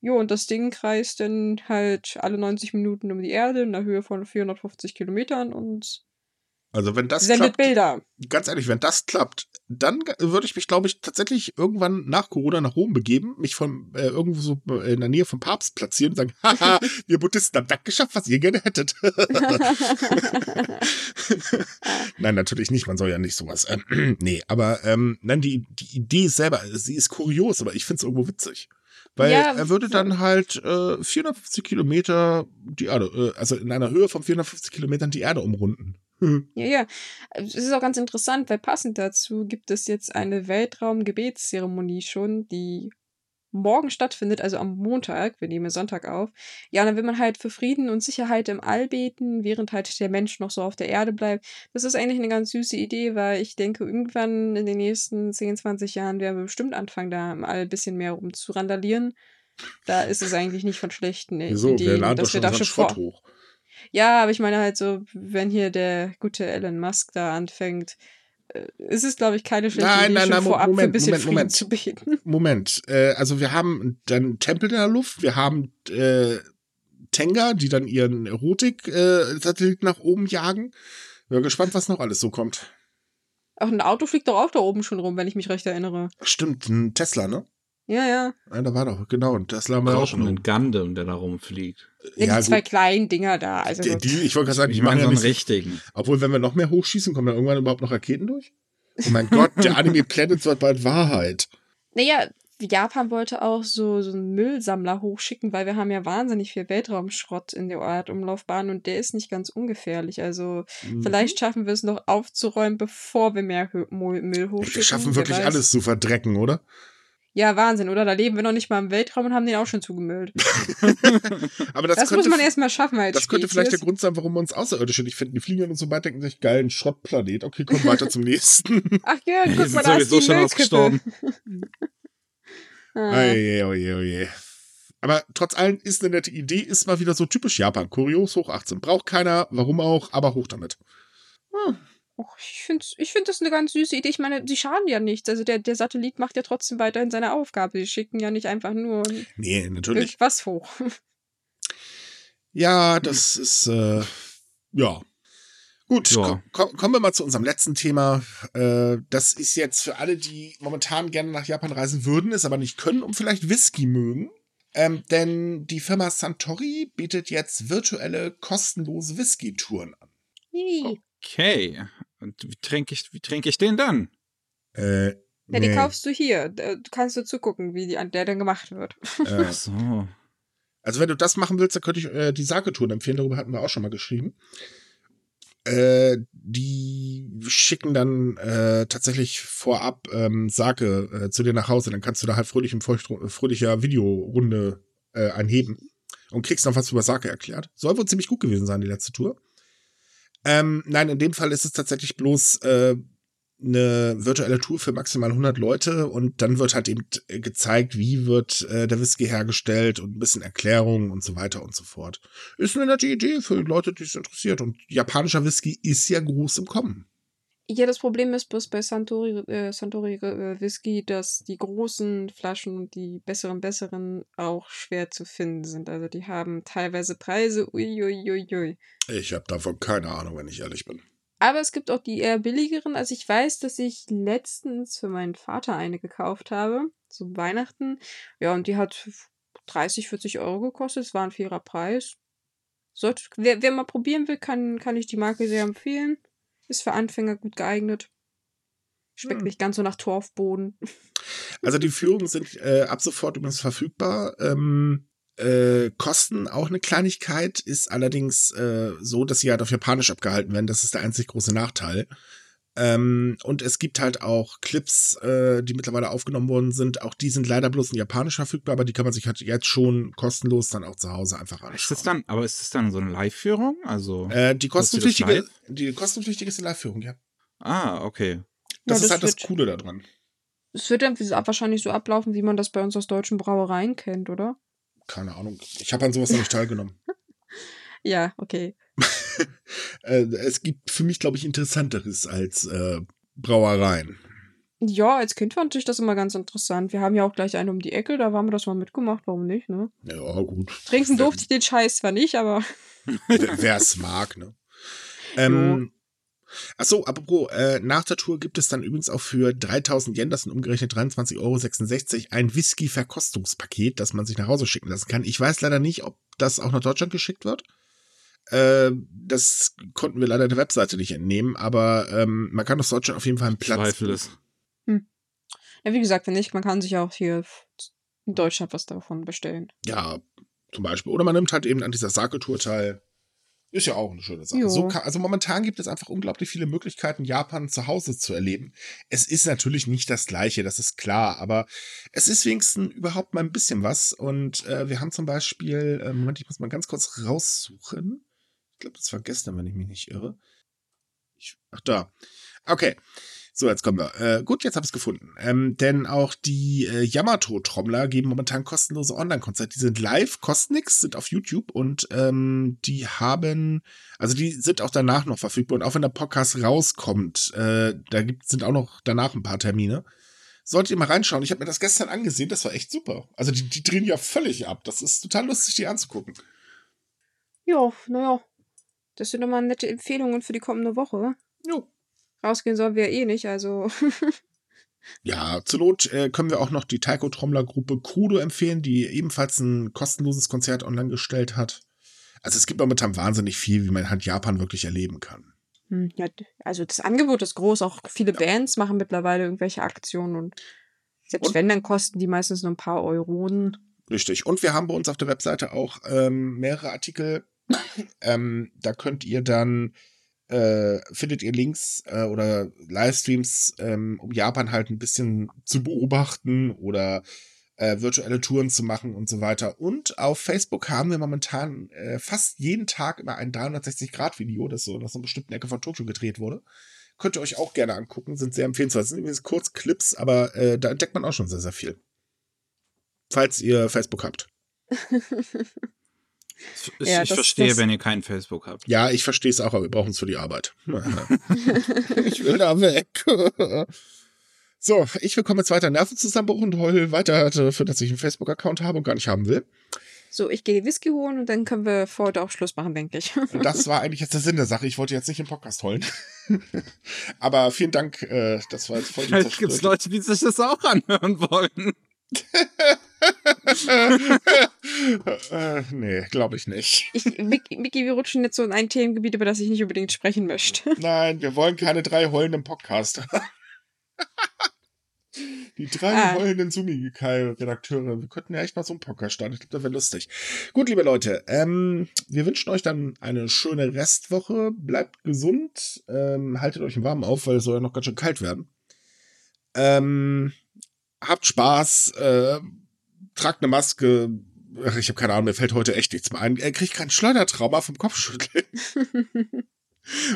Jo, und das Ding kreist dann halt alle 90 Minuten um die Erde in einer Höhe von 450 Kilometern und Also wenn das sendet klappt, Bilder. ganz ehrlich, wenn das klappt, dann würde ich mich, glaube ich, tatsächlich irgendwann nach Corona nach Rom begeben, mich von äh, irgendwo so in der Nähe vom Papst platzieren und sagen, haha, wir Buddhisten haben das geschafft, was ihr gerne hättet. nein, natürlich nicht, man soll ja nicht sowas. Ähm, nee, aber ähm, nein, die, die Idee selber, sie ist kurios, aber ich finde es irgendwo witzig. Weil Ja, er würde dann halt äh, 450 Kilometer die Erde, äh, also in einer Höhe von 450 Kilometern die Erde umrunden. Ja, ja. Es ist auch ganz interessant, weil passend dazu gibt es jetzt eine Weltraum-Gebetszeremonie schon, die morgen stattfindet, also am Montag. Wir nehmen Sonntag auf. Ja, dann will man halt für Frieden und Sicherheit im All beten, während halt der Mensch noch so auf der Erde bleibt. Das ist eigentlich eine ganz süße Idee, weil ich denke, irgendwann in den nächsten 10, 20 Jahren werden wir bestimmt anfangen, da im All ein bisschen mehr rumzurandalieren. Da ist es eigentlich nicht von schlechten Wieso? Wir Ideen, laden doch dass wir schon da schon vor, hoch. Ja, aber ich meine halt so, wenn hier der gute Elon Musk da anfängt, äh, ist es, glaube ich, keine schlechte Nein, Idee, nein, schon nein, vorab für ein Moment, bisschen Moment, Frieden Moment. zu beten. Moment, äh, also wir haben dann Tempel in der Luft, wir haben äh, Tenga, die dann ihren Erotik-Satelliten nach oben jagen. Bin gespannt, was noch alles so kommt. Auch ein Auto fliegt doch auch da oben schon rum, wenn ich mich recht erinnere. Stimmt, ein Tesla, ne? Ja, ja. Ja, da war doch, genau, ein Tesla haben wir auch schon einen Gundam, der da rumfliegt. Ja, Ja, die zwei gut. kleinen Dinger da. Also Die, die, ich wollte gerade sagen, Ich meine ja so einen nicht. richtigen. Obwohl, wenn wir noch mehr hochschießen, kommen dann irgendwann überhaupt noch Raketen durch? Oh mein Gott, der Anime Planet wird bald Wahrheit. Naja, Japan wollte auch so, so einen Müllsammler hochschicken, weil wir haben ja wahnsinnig viel Weltraumschrott in der Erdumlaufbahn und der ist nicht ganz ungefährlich. Also Mhm. vielleicht schaffen wir es noch aufzuräumen, bevor wir mehr Müll hochschicken. Wir schaffen wirklich alles zu verdrecken, oder? Ja, Wahnsinn, oder? Da leben wir noch nicht mal im Weltraum und haben den auch schon zugemüllt. Aber das, Das, könnte, muss man erstmal schaffen als das könnte vielleicht der Spezies. Grund sein, warum wir uns Außerirdische nicht finden. Die fliegen an uns vorbei, denken sich, geil, ein Schrottplanet. Okay, komm weiter zum nächsten. Ach ja, guck mal, da ist sowieso die schon ausgestorben. Ah. Oje, oje, oje. Aber trotz allem ist eine nette Idee, ist mal wieder so typisch Japan. Kurios, hoch 18. Braucht keiner, warum auch, aber hoch damit. Och, ich finde ich find das eine ganz süße Idee. Ich meine, sie schaden ja nichts. Also der, der Satellit macht ja trotzdem weiterhin seine Aufgabe. Sie schicken ja nicht einfach nur Nee, natürlich. irgendwas hoch. Ja, das ist, äh, ja. Gut, Ja. Komm, komm, kommen wir mal zu unserem letzten Thema. Äh, das ist jetzt für alle, die momentan gerne nach Japan reisen würden, es aber nicht können und vielleicht Whisky mögen. Ähm, denn die Firma Santori bietet jetzt virtuelle, kostenlose Whisky-Touren an. Okay. Und wie trinke ich, wie trinke ich den dann? Äh, Ja, die kaufst du hier. Da- Du kannst du zugucken, wie die, an der dann gemacht wird. äh, Ach so. Also wenn du das machen willst, dann könnte ich äh, die Sake-Touren empfehlen, darüber hatten wir auch schon mal geschrieben. Äh, die schicken dann äh, tatsächlich vorab ähm, Sake äh, zu dir nach Hause, dann kannst du da halt fröhlich im Feucht, fröhlicher Videorunde äh, einheben und kriegst noch was über Sake erklärt. Soll wohl ziemlich gut gewesen sein, die letzte Tour. Ähm, nein, in dem Fall ist es tatsächlich bloß äh, eine virtuelle Tour für maximal 100 Leute und dann wird halt eben äh, gezeigt, wie wird äh, der Whisky hergestellt und ein bisschen Erklärung und so weiter und so fort. Ist eine nette Idee für Leute, die es interessiert und japanischer Whisky ist ja groß im Kommen. Ja, das Problem ist bloß bei Santori, äh, Santori äh, Whisky, dass die großen Flaschen und die besseren, besseren auch schwer zu finden sind. Also die haben teilweise Preise, uiuiuiui. Ich habe davon keine Ahnung, wenn ich ehrlich bin. Aber es gibt auch die eher billigeren. Also ich weiß, dass ich letztens für meinen Vater eine gekauft habe, zu Weihnachten. Ja, und die hat 30, 40 Euro gekostet. Es war ein fairer Preis. Sollte, wer, wer mal probieren will, kann, kann ich die Marke sehr empfehlen. Ist für Anfänger gut geeignet. Schmeckt Hm. nicht ganz so nach Torfboden. Also die Führungen sind äh, ab sofort übrigens verfügbar. Ähm, Äh, kosten auch eine Kleinigkeit, ist allerdings äh, so, dass sie halt auf Japanisch abgehalten werden. Das ist der einzig große Nachteil. Ähm, und es gibt halt auch Clips, äh, die mittlerweile aufgenommen worden sind. Auch die sind leider bloß in Japanisch verfügbar, aber die kann man sich halt jetzt schon kostenlos dann auch zu Hause einfach anschauen. Ist das dann, aber ist das dann so eine Live-Führung? Also, Äh, die das kostenpflichtige, die kostenpflichtige ist eine Live-Führung, ja. ah, okay. Das Ja, ist halt das Coole daran. Es wird dann wahrscheinlich so ablaufen, wie man das bei uns aus deutschen Brauereien kennt, oder? Keine Ahnung. Ich habe an sowas noch nicht teilgenommen. Ja, okay. Äh, es gibt für mich, glaube ich, Interessanteres als äh, Brauereien. Ja, als Kind fand ich das immer ganz interessant. Wir haben ja auch gleich eine um die Ecke, da haben wir das mal mitgemacht, warum nicht, ne? Ja, gut. Trinken durfte ich den Scheiß zwar nicht, aber Wer es mag, ne? Ähm, Achso, apropos, äh, nach der Tour gibt es dann übrigens auch für 3000 Yen, das sind umgerechnet 23,66 Euro, ein Whisky-Verkostungspaket, das man sich nach Hause schicken lassen kann. Ich weiß leider nicht, ob das auch nach Deutschland geschickt wird. Äh, das konnten wir leider der Webseite nicht entnehmen, aber ähm, man kann aus Deutschland auf jeden Fall einen Platz. Zweifel es. ja, wie gesagt, wenn nicht, man kann sich auch hier in Deutschland was davon bestellen. Ja, zum Beispiel. Oder man nimmt halt eben an dieser Sake-Tour teil. Ist ja auch eine schöne Sache. So kann, also momentan gibt es einfach unglaublich viele Möglichkeiten, Japan zu Hause zu erleben. Es ist natürlich nicht das Gleiche, das ist klar, aber es ist wenigstens überhaupt mal ein bisschen was. Und äh, wir haben zum Beispiel, äh, Moment, ich muss mal ganz kurz raussuchen. Ich glaube, das war gestern, wenn ich mich nicht irre. Ich, ach da. Okay. So, jetzt kommen wir. Äh, gut, jetzt habe ich es gefunden. Ähm, denn auch die äh, Yamato-Trommler geben momentan kostenlose Online-Konzerte. Die sind live, kosten nix, sind auf YouTube und ähm, die haben, also die sind auch danach noch verfügbar. Und auch wenn der Podcast rauskommt, äh, da gibt, sind auch noch danach ein paar Termine. Solltet ihr mal reinschauen. Ich habe mir das gestern angesehen, das war echt super. Also die, die drehen ja völlig ab. Das ist total lustig, die anzugucken. Ja, naja. Das sind immer nette Empfehlungen für die kommende Woche. Jo. Rausgehen sollen wir eh nicht, also. Ja, zur Not äh, können wir auch noch die Taiko-Trommler-Gruppe Kudo empfehlen, die ebenfalls ein kostenloses Konzert online gestellt hat. Also es gibt momentan wahnsinnig viel, wie man halt Japan wirklich erleben kann. Hm, ja, also das Angebot ist groß. Auch viele Bands machen mittlerweile irgendwelche Aktionen und selbst Und- wenn, dann kosten die meistens nur ein paar Euronen. Richtig. Und wir haben bei uns auf der Webseite auch ähm, mehrere Artikel. Ähm, da könnt ihr dann, äh, findet ihr Links äh, oder Livestreams, ähm, um Japan halt ein bisschen zu beobachten oder äh, virtuelle Touren zu machen und so weiter. Und auf Facebook haben wir momentan äh, fast jeden Tag immer ein 360-Grad-Video, das so aus einer bestimmten Ecke von Tokio gedreht wurde. Könnt ihr euch auch gerne angucken, sind sehr empfehlenswert. Das sind übrigens kurz Clips, aber äh, da entdeckt man auch schon sehr, sehr viel. Falls ihr Facebook habt. Ich, Ja, ich das- verstehe, das- wenn ihr kein Facebook habt. Ja, ich verstehe es auch, aber wir brauchen es für die Arbeit. ich will da weg. So, ich bekomme jetzt weiter Nervenzusammenbruch und heul weiter dafür, dass ich einen Facebook-Account habe und gar nicht haben will. So, ich gehe Whisky holen und dann können wir für heute auch Schluss machen, denke ich. Das war eigentlich jetzt der Sinn der Sache. Ich wollte jetzt nicht im Podcast heulen. aber vielen Dank, äh, das war jetzt voll die Vielleicht gibt es Leute, die sich das auch anhören wollen. Äh, nee, glaube ich nicht. ich Micky, wir rutschen jetzt so in ein Themengebiet, über das ich nicht unbedingt sprechen möchte. Nein, wir wollen keine drei heulenden Podcaster. Die drei Ah. heulenden Sumi-Redakteure. Wir könnten ja echt mal so einen Podcast starten. Ich glaube, das wäre lustig. Gut, liebe Leute, ähm, wir wünschen euch dann eine schöne Restwoche. Bleibt gesund. Ähm, haltet euch im Warmen auf, weil es soll ja noch ganz schön kalt werden. Ähm, habt Spaß. Äh, tragt eine Maske. Ach, ich habe keine Ahnung, mir fällt heute echt nichts mehr ein. Er kriegt kein Schleudertrauma vom Kopfschütteln.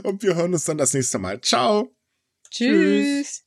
Und wir hören uns dann das nächste Mal. Ciao. Tschüss.